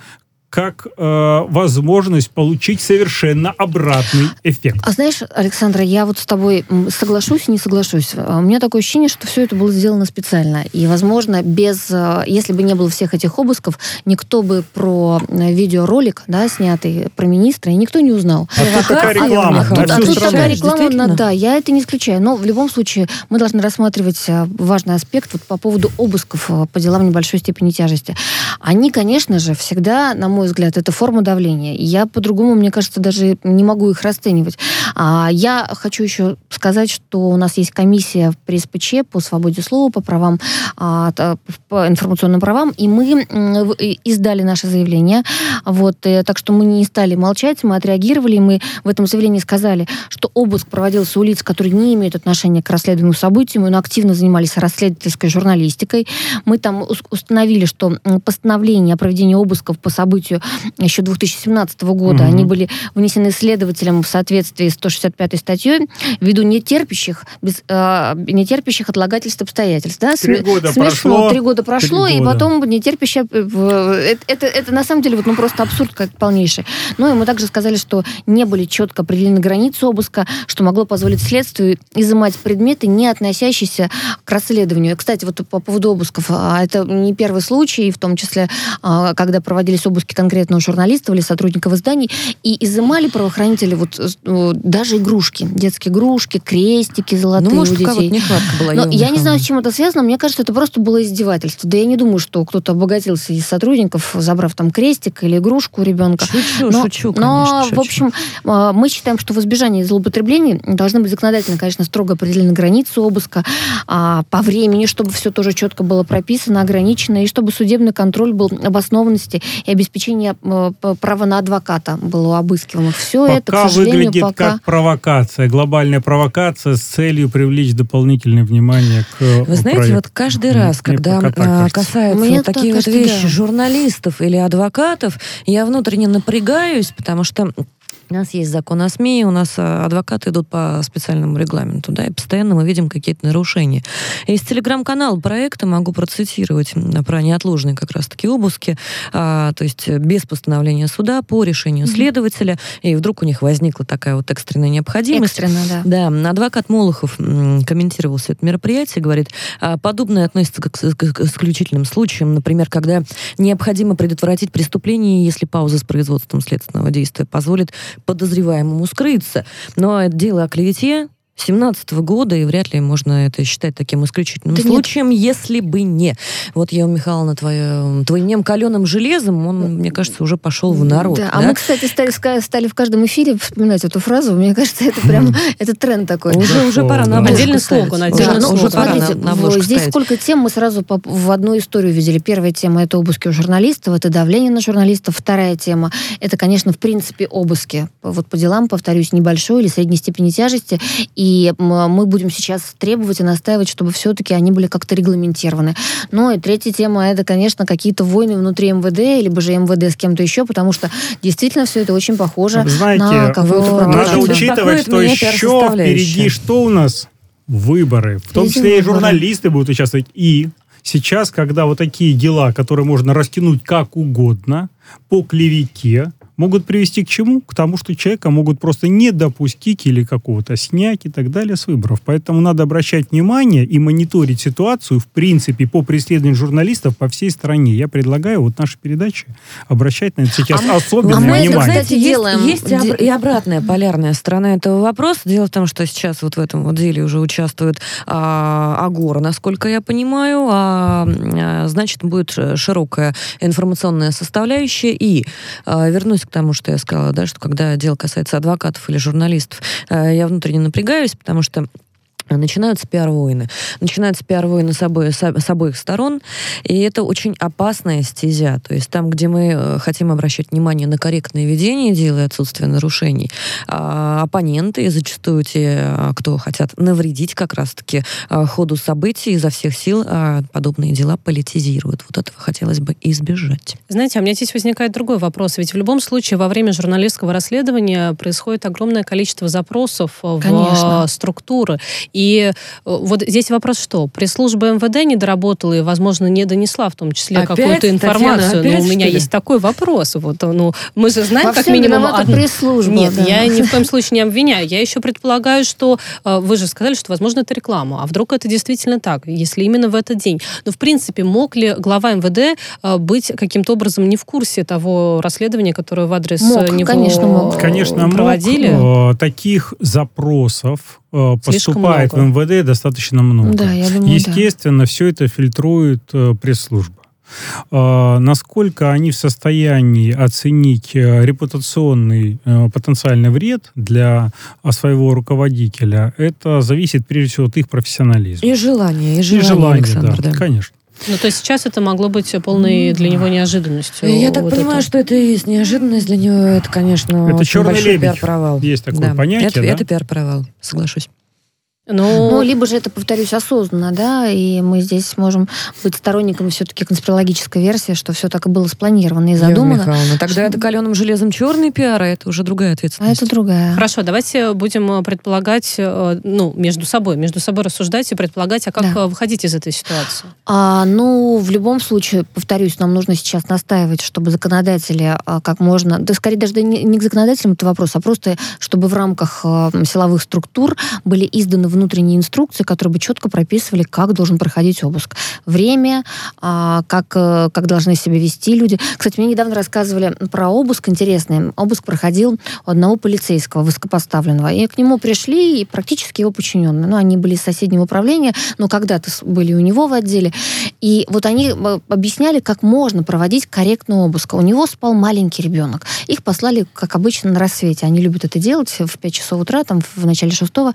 как э, возможность получить совершенно обратный эффект. А знаешь, Александра, я вот с тобой соглашусь и не соглашусь. А У меня такое ощущение, что все это было сделано специально. И, возможно, без, э, если бы не было всех этих обысков, никто бы про э, видеоролик, да, снятый про министра, и никто не узнал. А тут такая Провокация, реклама Михаил. на Тут, а тут такая реклама, на- да, я это не исключаю. Но в любом случае мы должны рассматривать э, важный аспект вот по поводу обысков по делам небольшой степени тяжести. Они, конечно же, всегда, на мой взгляд, это форма давления. Я по-другому, мне кажется, даже не могу их расценивать. А я хочу еще сказать, что у нас есть комиссия при СПЧ по свободе слова, по правам, а, по информационным правам, и мы издали наше заявление. Вот, э, так что мы не стали молчать, мы отреагировали, и мы в этом заявлении сказали, что обыск проводился у лиц, которые не имеют отношения к расследованию событий, мы активно занимались расследовательской журналистикой. Мы там ус- установили, что постановление о проведении обысков по событию еще 2017 года, Мгм. они были внесены следователем в соответствии с 165 статьей ввиду нетерпящих, без, э, нетерпящих отлагательств обстоятельств. Да? Три Сме- года Смешно, прошло. три года прошло, Три и года. потом нетерпящая... э, в- Это, это, это на самом деле вот, ну, просто абсурд как полнейший. И мы также сказали, что не были четко определены границы обыска, что могло позволить следствию изымать предметы, не относящиеся к расследованию. Кстати, вот по поводу обысков, а, это не первый случай, в том числе, а, когда проводились обыски конкретного журналистов или сотрудников изданий, и изымали правоохранители вот э, ну, даже игрушки, детские игрушки, крестики золотые Ну, может, у у кого-то детей. нехватка была. Но я не знаю, с чем это связано. Мне кажется, это просто было издевательство. Да я не думаю, что кто-то обогатился из сотрудников, забрав там крестик или игрушку у ребенка. Шучу, Но, шучу, но, конечно, в шучу. общем, а, мы считаем, что в избежании злоупотреблений должны быть законодательно, конечно, строго определены границы обыска а, по времени, чтобы все тоже четко было прописано, ограничено, и чтобы судебный контроль был обоснованности и обеспечение а, п- права на адвоката было у обыскиваемых. Все это, к Пока сожалению, выглядит пока... как провокация, глобальная провокация с целью привлечь дополнительное внимание к Вы знаете, проекту. вот каждый Мне раз, когда пока так а, кажется. касается Мне вот так такие вот кажется, вещи да. журналистов или адвокатов, я внутренне напрягаюсь, потому что у нас есть закон о СМИ, у нас а, адвокаты идут по специальному регламенту, да, и постоянно мы видим какие-то нарушения. Из телеграм-канала проекта могу процитировать про неотложные как раз-таки обыски, а, то есть э, без постановления суда, по решению следователя, и вдруг у них возникла такая вот экстренная необходимость. Экстренно, да. Да, адвокат Молохов комментировал все это мероприятие, говорит, а, подобное относится к- к исключительным случаям, например, когда необходимо предотвратить преступление, если пауза с производством следственного действия позволит подозреваемому скрыться. Но дело о клевете, 17 года, и вряд ли можно это считать таким исключительным Да нет. случаем, если бы не. Вот, Ева Михайловна, твоя, твоим каленым железом, он, мне кажется, уже пошел в народ. Да, да? а мы, кстати, стали, стали в каждом эфире вспоминать эту фразу. Мне кажется, это прям это тренд такой. Уже, уже пора на Отдельный слоган, Уже- отдельный ну, слоган. смотрите, на, здесь ставить. сколько тем мы сразу по- в одну историю видели. Первая тема – это обыски у журналистов, это давление на журналистов. Вторая тема – это, конечно, в принципе, обыски. Вот по делам, повторюсь, небольшой или средней степени тяжести. И м, мы будем сейчас требовать и настаивать, чтобы все-таки они были как-то регламентированы. Ну и третья тема – это, конечно, какие-то войны внутри МВД, либо же МВД с кем-то еще, потому что действительно все это очень похоже Знаете, на кого Надо учитывать, что еще впереди что у нас? Выборы. В том Впереди числе и журналисты будут участвовать. И сейчас, когда вот такие дела, которые можно растянуть как угодно, по клевете, могут привести к чему? К тому, что человека могут просто не допустить или какого-то снять и так далее с выборов. Поэтому надо обращать внимание и мониторить ситуацию, в принципе, по преследованию журналистов по всей стране. Я предлагаю вот нашей передаче обращать на это сейчас А мы- особенное а мы это, внимание. кстати, есть, делаем. есть и обр- и обратная полярная сторона этого вопроса. Дело в том, что сейчас вот в этом вот деле уже участвует а, Агора, насколько я понимаю, а, а, значит, будет широкая информационная составляющая. И а, вернусь к тому, что я сказала, да, что когда дело касается адвокатов или журналистов, а, я внутренне напрягаюсь, потому что начинаются пиар-войны. Начинаются пиар-войны с, обои- с, об- с обоих сторон, и это очень опасная стезя. То есть там, где мы э, хотим обращать внимание на корректное ведение дела и отсутствие нарушений, а, оппоненты, и зачастую те, а, кто хотят навредить как раз-таки а, ходу событий, изо всех сил а, подобные дела политизируют. Вот этого хотелось бы избежать. Знаете, а у меня здесь возникает другой вопрос. Ведь в любом случае во время журналистского расследования происходит огромное количество запросов в Конечно. э, структуры. И э, вот здесь вопрос что? Пресс-служба МВД не доработала и, возможно, не донесла в том числе Опять, какую-то Татьяна, информацию. опять, Но у меня есть такой вопрос. Вот, ну, мы же знаем, Во как всем минимум... одну- пресс-служба, Нет, да. я ни в коем случае не обвиняю. Я еще предполагаю, что э, вы же сказали, что, возможно, это реклама. А вдруг это действительно так, если именно в этот день. Но, в принципе, мог ли глава МВД э, быть каким-то образом не в курсе того расследования, которое в адрес Мог, него конечно, мог. Конечно, мог. проводили? Э, Таких запросов Слишком поступает в. МВД достаточно много. Да, я думаю, да. Естественно, все это фильтрует э, пресс-служба. Э, Насколько они в состоянии оценить э, репутационный э, потенциальный вред для э, своего руководителя, это зависит прежде всего от их профессионализма. И желание, и И желание, желание, Александр, да, да. конечно. Ну, то есть сейчас это могло быть полной для него неожиданностью. Я так вот понимаю, это. что это и есть неожиданность для него. Это, конечно, Это очень «Черный большой лебедь». пиар-провал. Есть такое Да. понятие, Это, да? это пиар-провал, соглашусь. Ну, Ну, либо же это, повторюсь, осознанно, да, и мы здесь можем быть сторонниками все-таки конспирологической версии, что все так и было спланировано и Ева задумано. Михайловна, тогда это каленым железом черный пиар, а это уже другая А ответственность. это другая. Хорошо, давайте будем э, предполагать, э, ну, между собой, между собой рассуждать и предполагать, а как Да. э, выходить из этой ситуации? А, ну, в любом случае, повторюсь, нам нужно сейчас настаивать, чтобы законодатели а, как можно, да скорее даже да не, не к законодателям это вопрос, а просто чтобы в рамках а, силовых структур были изданы внутренние инструкции, которые бы четко прописывали, как должен проходить обыск. Время, а, как, э, как должны себя вести люди. Кстати, мне недавно рассказывали про обыск интересный. Обыск проходил у одного полицейского высокопоставленного. И к нему пришли и практически его подчиненные. Ну, они были из соседнего управления, но когда-то были у него в отделе. И вот они э, объясняли, как можно проводить корректный обыск. У него спал маленький ребенок. Их послали, как обычно, на рассвете. Они любят это делать в 5 часов утра, там в начале шестого.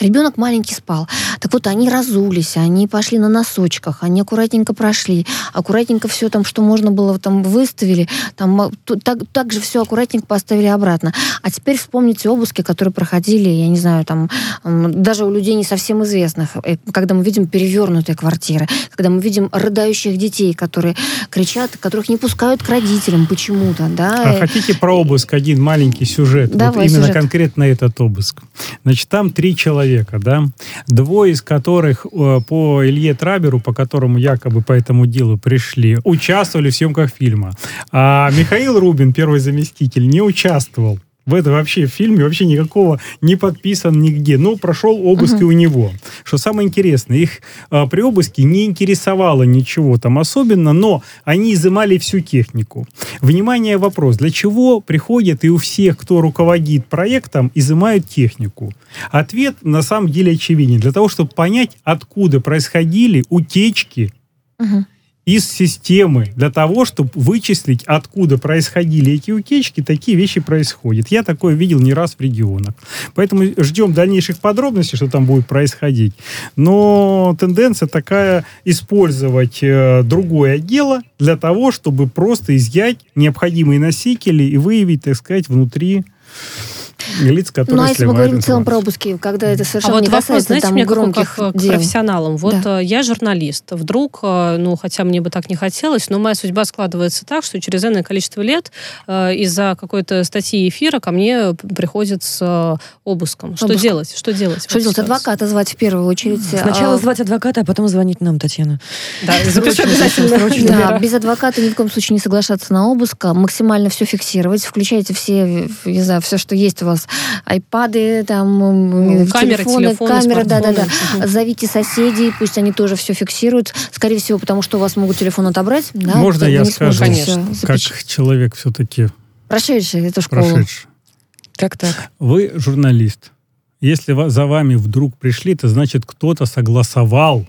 Ребенок маленький спал. Так вот, они разулись, они пошли на носочках, они аккуратненько прошли, аккуратненько все там, что можно было, там выставили, там а, так, так же все аккуратненько поставили обратно. А теперь вспомните обыски, которые проходили, я не знаю, там, даже у людей не совсем известных, э, когда мы видим перевернутые квартиры, когда мы видим рыдающих детей, которые кричат, которых не пускают к родителям почему-то, да. А хотите про обыск один маленький сюжет? Давай, вот именно сюжет. конкретно этот обыск. Значит, там три человека, да, двое из которых э, по Илье Траберу, по которому якобы по этому делу пришли, участвовали в съемках фильма. А Михаил Рубин, первый заместитель, не участвовал в этом вообще фильме вообще никакого не подписан нигде. Но прошел обыск uh-huh. и у него. Что самое интересное, их а, при обыске не интересовало ничего там особенно, но они изымали всю технику. Внимание, вопрос. Для чего приходят и у всех, кто руководит проектом, изымают технику? Ответ на самом деле очевиден. Для того, чтобы понять, откуда происходили утечки uh-huh из системы для того, чтобы вычислить, откуда происходили эти утечки, такие вещи происходят. Я такое видел не раз в регионах. Поэтому ждем дальнейших подробностей, что там будет происходить. Но тенденция такая использовать э, другое дело для того, чтобы просто изъять необходимые носители и выявить, так сказать, внутри лиц, которые Ну, а если мы говорим в целом про обыски, когда это совершенно а вот не вопрос, касается знаете, там мне громких как, дел. к профессионалам. Вот Да. э, я журналист. Вдруг, э, ну, хотя мне бы так не хотелось, но моя судьба складывается так, что через энное количество лет э, из-за какой-то статьи эфира ко мне приходит с э, обыском. Что Обыск. делать? Что делать? Что делать? ситуации? Адвоката звать в первую очередь. Сначала А, звать адвоката, а потом звонить нам, Татьяна. Да, запиши обязательно. Да, без адвоката ни в коем случае не соглашаться на обыск, а максимально все фиксировать, включайте все, не знаю, все, что есть у вас, айпады, там, Ну, камеры, телефоны, телефоны, камеры, да-да-да. Зовите соседей, пусть они тоже все фиксируют, скорее всего, потому что у вас могут телефон отобрать, да? Можно я скажу, всё как человек все-таки Прошедший эту школу. прошедший? Как так? Вы журналист. Если за вами вдруг пришли, то значит кто-то согласовал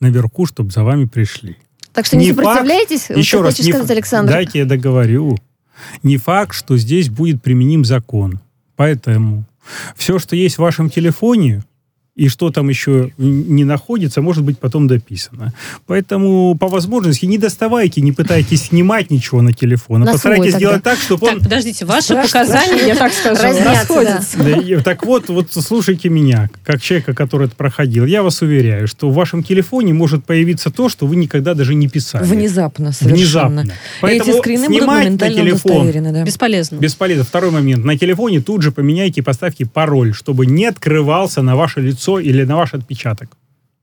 наверху, чтобы за вами пришли. Так что не, Не факт. сопротивляйтесь, вот Еще что раз, хочешь не сказать, Александр? Дайте я договорю. Не факт, что здесь будет применим закон. Поэтому все, что есть в вашем телефоне, и что там еще не находится, может быть потом дописано. Поэтому по возможности не доставайте, не пытайтесь снимать ничего на телефон. а свой Постарайтесь сделать так, чтобы он Так, подождите, ваши Страшно. показания, я так скажу, расходятся. Да, так вот, вот слушайте меня, как человека, который это проходил. Я вас уверяю, что в вашем телефоне может появиться то, что вы никогда даже не писали. Внезапно совершенно. Внезапно. Поэтому Эти скрины будут моментально телефон удостоверены, да. Бесполезно. Бесполезно. Второй момент. На телефоне тут же поменяйте и поставьте пароль, чтобы не открывался на ваше лицо или на ваш отпечаток.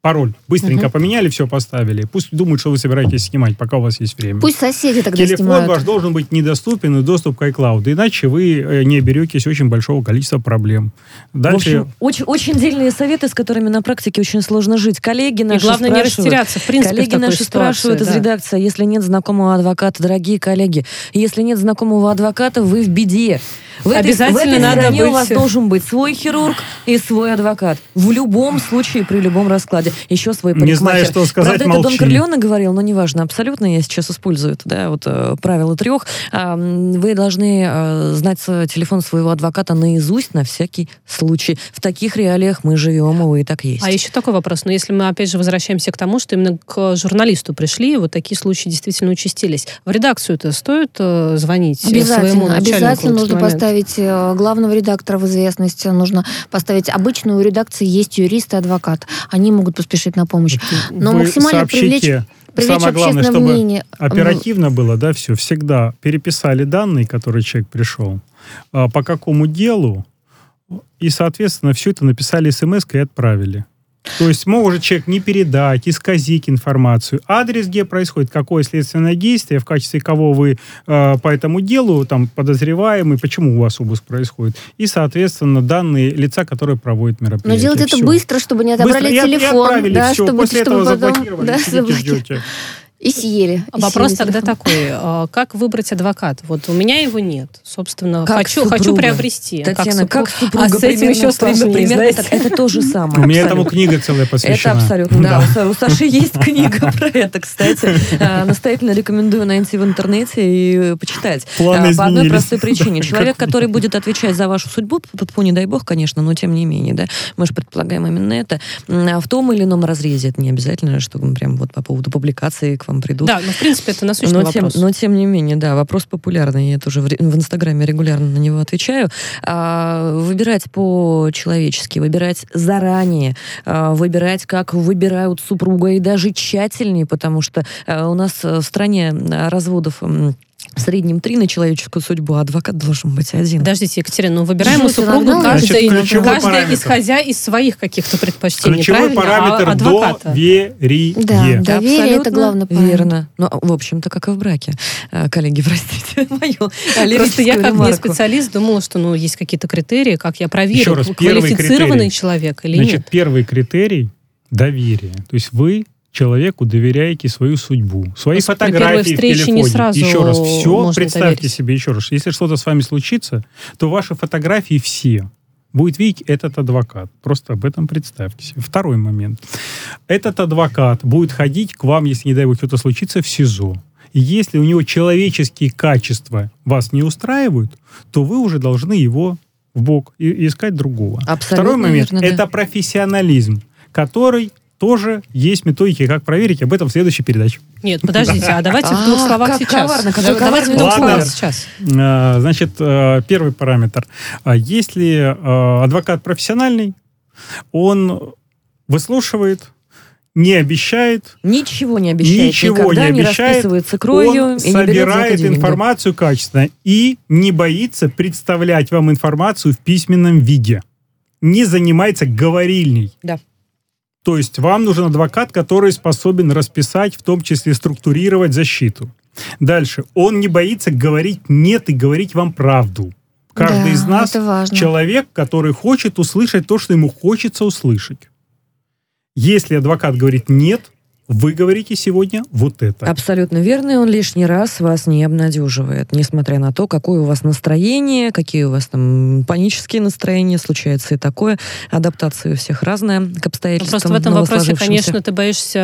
Пароль. Быстренько поменяли, все поставили. Пусть думают, что вы собираетесь снимать, пока у вас есть время. Пусть соседи тогда Телефон снимают. ваш должен быть недоступен и доступ к iCloud. Иначе вы э, не оберетесь очень большого количества проблем. В Дальше... общем, очень, очень дельные советы, с которыми на практике очень сложно жить. Коллеги И наши главное не растеряться, в принципе, в Коллеги такой наши ситуации, спрашивают из да. редакции, если нет знакомого адвоката, дорогие коллеги, если нет знакомого адвоката, вы в беде. В этой, Обязательно в этой надо стране у быть- вас должен быть свой хирург и свой адвокат. В любом случае, при любом раскладе. Еще свой Не парикмахер. знаю, что сказать, Правда, это Дон молчи. Корлеоне говорил, но неважно, абсолютно я сейчас использую это, да, вот э, правило трех. Вы должны э, знать телефон своего адвоката наизусть на всякий случай. В таких реалиях мы живем, увы, и так есть. А еще такой вопрос. Но если мы, опять же, возвращаемся к тому, что именно к журналисту пришли, вот такие случаи действительно участились. В редакцию-то стоит э, звонить своему Обязательно, начальнику в обязательно нужно момент? Поставить э, главного редактора в известность, нужно поставить. Обычно у редакции есть юрист и адвокат. Они могут поспешить на помощь. Но Вы максимально привлечь, сообщите, привлечь самое главное, чтобы мнение. оперативно было, да, все, всегда переписали данные, которые человек пришел, а, по какому делу, и, соответственно, все это написали смс и отправили. То есть может человек не передать, исказить информацию. Адрес, где происходит, какое следственное действие, в качестве кого вы э, по этому делу, там, подозреваемый, почему у вас обыск происходит. И, соответственно, данные лица, которые проводят мероприятие. Но делать это Всё. быстро, чтобы не Быстро отобрали и от- и телефон. отправили, да, всё. чтобы, После чтобы этого потом, заблокировали, да, сидите, заблокировали. ждете. И съели. И Вопрос съели тогда телефон. такой, а, как выбрать адвоката? Вот у меня его нет, собственно, Как хочу, хочу супруга. приобрести. Татьяна, как супруг. супруга, А с этим еще сложнее, примерно знаете? так. Это то же самое. У меня этому книга целая посвящена. Это абсолютно, да. У Са- У Саши есть книга про это, кстати. А, Настоятельно рекомендую найти в интернете и почитать. Планы А, По одной простой причине. Человек, который будет отвечать за вашу судьбу, тьфу, не дай бог, конечно, но тем не менее, да, мы же предполагаем именно это, в том или ином разрезе. Это не обязательно, что мы прям вот по поводу публикации к вам придут. Да, но в принципе это насущный Но тем, вопрос. но тем не менее, да, вопрос популярный. Я тоже в, в Инстаграме регулярно на него отвечаю. А, выбирать по-человечески, выбирать заранее, а, выбирать, как выбирают супруга, и даже тщательнее, потому что а, у нас э, в стране а, разводов в среднем три на человеческую судьбу, а адвокат должен быть один. Подождите, Екатерина, ну выбираем супругу каждый, Значит, каждый исходя из своих каких-то предпочтений, Ключевой правильно? параметр а? Да, доверие. да. Доверие это Абсолютно главный параметр. Верно. Ну, в общем-то, как и в браке. Э, Коллеги, простите мою Просто я как не специалист думала, что ну есть какие-то критерии, как я проверю, Еще раз, первый квалифицированный критерий. человек или Значит, нет. первый критерий – доверие. То есть вы человеку доверяете свою судьбу, свои при фотографии в телефоне. не сразу еще раз, все представьте доверить. себе еще раз. Если что-то с вами случится, то ваши фотографии все будет видеть этот адвокат. Просто об этом представьте себе. Второй момент. Этот адвокат будет ходить к вам, если, не дай бог, что-то случится, в СИЗО. И если у него человеческие качества вас не устраивают, то вы уже должны его в бок и искать другого. Абсолютно Второй момент верно, да. это профессионализм, который тоже есть методики, как проверить. Об этом в следующей передаче. Нет, подождите, а давайте в двух А, словах сейчас. Давайте в двух словах сейчас. Значит, э, первый параметр. А Если э, адвокат профессиональный, он выслушивает, не обещает, Ничего не обещает Ничего никогда, не не, обещает. расписывается кровью он и не собирает да. информацию качественно и не боится представлять вам информацию в письменном виде. Не занимается говорильней. Да. То есть вам нужен адвокат, который способен расписать, в том числе структурировать защиту. Дальше. Он не боится говорить «нет» и говорить вам правду. Каждый Да, из нас человек, который хочет услышать то, что ему хочется услышать. Если адвокат говорит «нет», вы говорите сегодня вот это. Абсолютно верно, и он лишний раз вас не обнадеживает, несмотря на то, какое у вас настроение, какие у вас там панические настроения, случается и такое. Адаптация у всех разная к Ну, обстоятельствам Просто в этом вопросе, конечно, ты боишься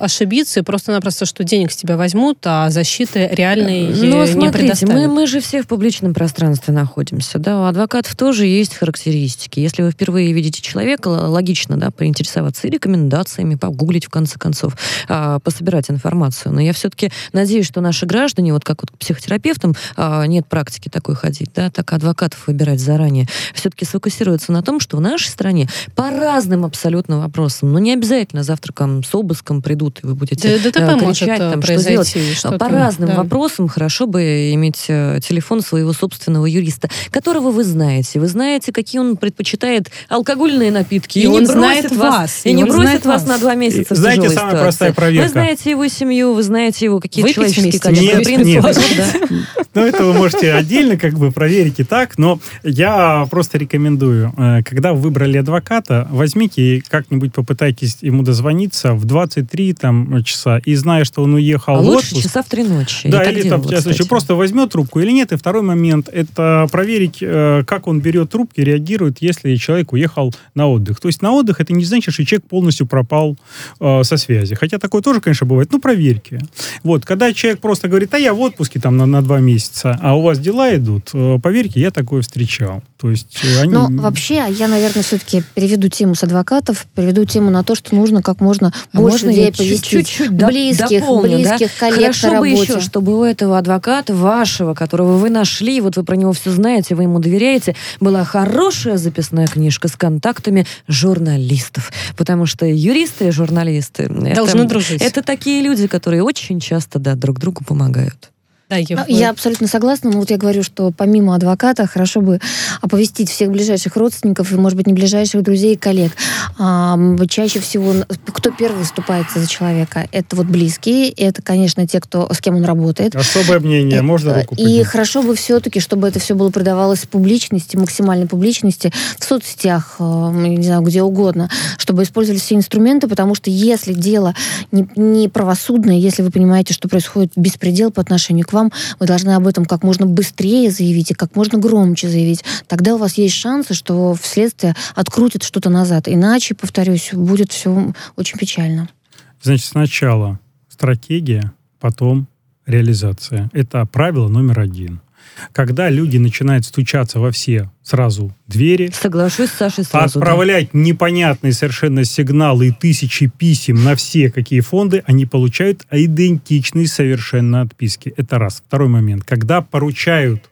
э, ошибиться, и просто-напросто, что денег с тебя возьмут, а защиты реальной Ну, э, не смотрите, мы, предоставят. мы же все в публичном пространстве находимся, да, у адвокатов тоже есть характеристики. Если вы впервые видите человека, логично, да, поинтересоваться и рекомендациями, погуглить, в конце концов, а, пособирать информацию. Но я все-таки надеюсь, что наши граждане, вот как вот к психотерапевтам, а, нет практики такой ходить, да, так адвокатов выбирать заранее, все-таки сфокусируются на том, что в нашей стране по разным абсолютно вопросам, но не обязательно завтраком с обыском придут, и вы будете Да, ДТП э, может кричать, э, там, что делать. что-то, По разным да. вопросам хорошо бы иметь э, телефон своего собственного юриста, которого вы знаете. Вы знаете, какие он предпочитает алкогольные напитки. И не он бросит знает вас, И, и не бросит вас вас. на два месяца И в знаете, самая ситуации. простая проверка. Вы знаете его семью, вы знаете его какие-то Выпить человеческие качества. Нет, принципы, нет. да. Ну, это вы можете отдельно как бы проверить и так, но я просто рекомендую, э, когда вы выбрали адвоката, возьмите и как-нибудь попытайтесь ему дозвониться в 23 там, часа, и зная, что он уехал А в лучше отпуск, часа в три ночи. да, Я или делала, там, частном случае, просто возьмет трубку или нет. И второй момент – это проверить, э, как он берет трубки, реагирует, если человек уехал на отдых. То есть на отдых это не значит, что человек полностью пропал э, со связи. Хотя такое тоже, конечно, бывает. Ну, проверьте. Вот, когда человек просто говорит, а я в отпуске там на, на два месяца, а у вас дела идут, э, поверьте, я такое встречал. То есть э, они... Но вообще, я, наверное, все-таки переведу тему с адвокатов, переведу тему на то, что нужно как можно А больше можно я людей повестить. чуть-чуть близких, дополню, да? близких коллег Хорошо бы еще, чтобы у этого адвоката, вашего, которого вы нашли, вот вы про него все знаете, вы ему доверяете, была хорошая записная книжка с контактами журналистов. Потому что юристы и журналисты... Должны дружить. Это такие люди, которые очень часто, да, друг другу помогают. Да, Ев, А, Я абсолютно согласна, но вот я говорю, что помимо адвоката хорошо бы оповестить всех ближайших родственников и, может быть, не ближайших друзей и коллег. А, чаще всего, кто первый выступается за человека? Это вот близкие, это, конечно, те, кто, с кем он работает. Особое мнение, можно руку И поднять? хорошо бы все-таки, чтобы это все было придавалось публичности, максимальной публичности в соцсетях, э, не знаю, где угодно, чтобы использовались все инструменты, потому что если дело не, не правосудное, если вы понимаете, что происходит беспредел по отношению к вам, вы должны об этом как можно быстрее заявить и как можно громче заявить. Тогда у вас есть шансы, что вследствие открутит что-то назад. Иначе, повторюсь, будет все очень печально. Значит, сначала стратегия, потом реализация. Это правило номер один. Когда люди начинают стучаться во все сразу двери, Соглашусь с Сашей сразу. да. отправлять непонятные совершенно сигналы и тысячи писем на все какие фонды, они получают идентичные совершенно отписки. Это раз. Второй момент. Когда поручают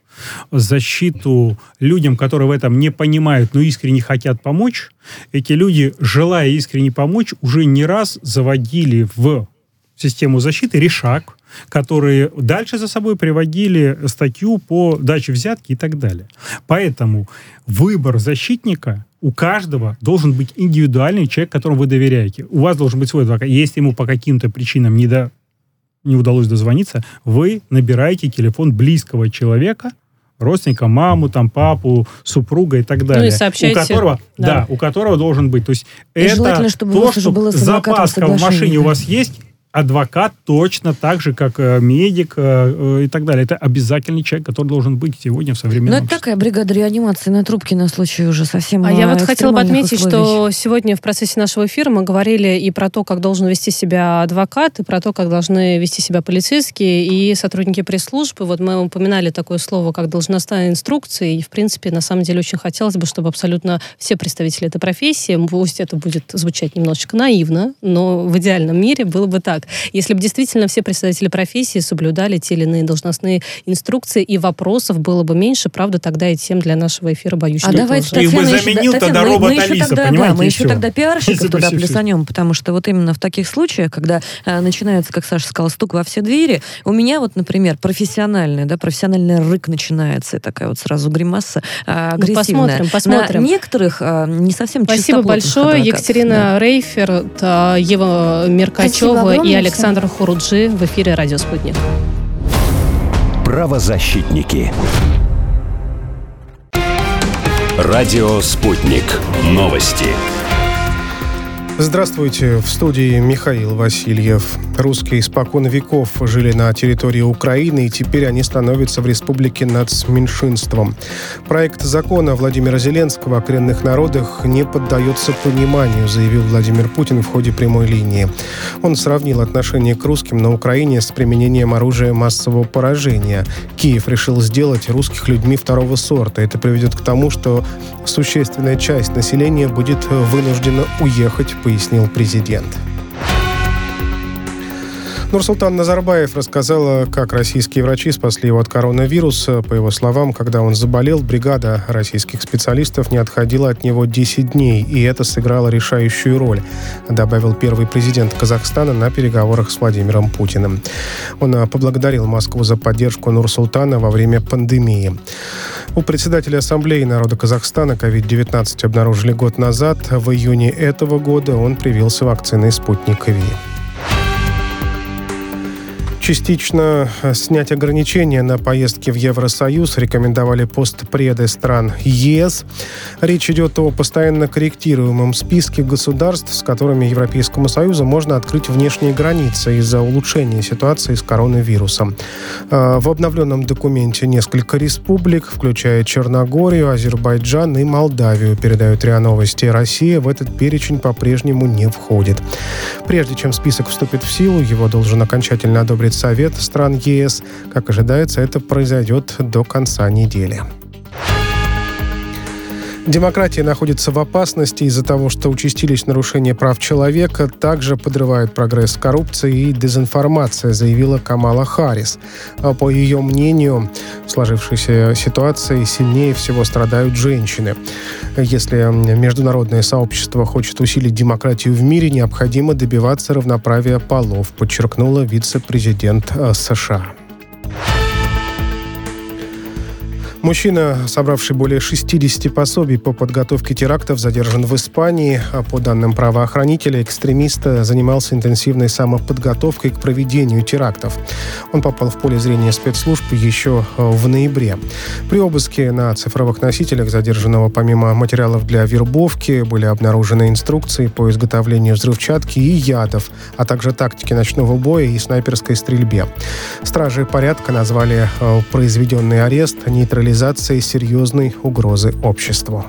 защиту людям, которые в этом не понимают, но искренне хотят помочь, эти люди, желая искренне помочь, уже не раз заводили в систему защиты решак, которые дальше за собой приводили статью по даче взятки и так далее. Поэтому выбор защитника у каждого должен быть индивидуальный человек, которому вы доверяете. У вас должен быть свой адвокат. Если ему по каким-то причинам не, до, не удалось дозвониться, вы набираете телефон близкого человека, родственника, маму, там, папу, супруга и так далее. Ну и сообщаете. У которого, да. да, у которого должен быть. То есть и это чтобы то, что было запаска в машине у вас есть, адвокат точно так же, как э, медик э, э, и так далее. Это обязательный человек, который должен быть сегодня в современном Но ну, это такая бригада реанимации на трубке на случай уже совсем А я вот хотела бы отметить, условий. что сегодня в процессе нашего эфира мы говорили и про то, как должен вести себя адвокат, и про то, как должны вести себя полицейские и сотрудники пресс-службы. Вот мы упоминали такое слово, как должностная инструкция, и, в принципе, на самом деле очень хотелось бы, чтобы абсолютно все представители этой профессии, пусть это будет звучать немножечко наивно, но в идеальном мире было бы так, так. Если бы действительно все представители профессии соблюдали те или иные должностные инструкции, и вопросов было бы меньше, правда, тогда и тем для нашего эфира, боюсь, а давайте, тоже. Их бы заменил еще, тогда робот мы Алиса, тогда, понимаете? Да, мы еще тогда пиарщиков туда плюсанем, потому что вот именно в таких случаях, когда а, начинается, как Саша сказал, стук во все двери, у меня вот, например, профессиональный, да, профессиональный рык начинается, и такая вот сразу гримаса а, ну, агрессивная. Ну, посмотрим, посмотрим. На некоторых а, не совсем Спасибо большое, Екатерина да. Рейфер, Ева Меркачева и Александр Хуруджи в эфире «Радио Спутник». Правозащитники. Радио «Спутник». Новости. Здравствуйте, в студии Михаил Васильев. Русские испокон веков жили на территории Украины, и теперь они становятся в республике нацменьшинством. Проект закона Владимира Зеленского о коренных народах не поддается пониманию, заявил Владимир Путин в ходе прямой линии. Он сравнил отношение к русским на Украине с применением оружия массового поражения. Киев решил сделать русских людьми второго сорта. Это приведет к тому, что существенная часть населения будет вынуждена уехать пояснил президент. Нурсултан Назарбаев рассказала, как российские врачи спасли его от коронавируса. По его словам, когда он заболел, бригада российских специалистов не отходила от него 10 дней, и это сыграло решающую роль, добавил первый президент Казахстана на переговорах с Владимиром Путиным. Он поблагодарил Москву за поддержку Нурсултана во время пандемии. У председателя Ассамблеи народа Казахстана COVID-19 обнаружили год назад. В июне этого года он привился вакциной «Спутник Ви» частично э, снять ограничения на поездки в Евросоюз рекомендовали постпреды стран ЕС. Речь идет о постоянно корректируемом списке государств, с которыми Европейскому Союзу можно открыть внешние границы из-за улучшения ситуации с коронавирусом. Э, в обновленном документе несколько республик, включая Черногорию, Азербайджан и Молдавию, передают РИА Новости. Россия в этот перечень по-прежнему не входит. Прежде чем список вступит в силу, его должен окончательно одобрить Совет стран ЕС. Как ожидается, это произойдет до конца недели. Демократия находится в опасности из-за того, что участились нарушения прав человека, также подрывает прогресс коррупции и дезинформация, заявила Камала Харрис. А по ее мнению, в сложившейся ситуации сильнее всего страдают женщины. Если международное сообщество хочет усилить демократию в мире, необходимо добиваться равноправия полов, подчеркнула вице-президент э, США. Мужчина, собравший более 60 пособий по подготовке терактов, задержан в Испании. А по данным правоохранителя, экстремист занимался интенсивной самоподготовкой к проведению терактов. Он попал в поле зрения спецслужб еще в ноябре. При обыске на цифровых носителях задержанного помимо материалов для вербовки были обнаружены инструкции по изготовлению взрывчатки и ядов, а также тактики ночного боя и снайперской стрельбе. Стражи порядка назвали э, произведенный арест нейтрализацией реализацией серьезной угрозы обществу.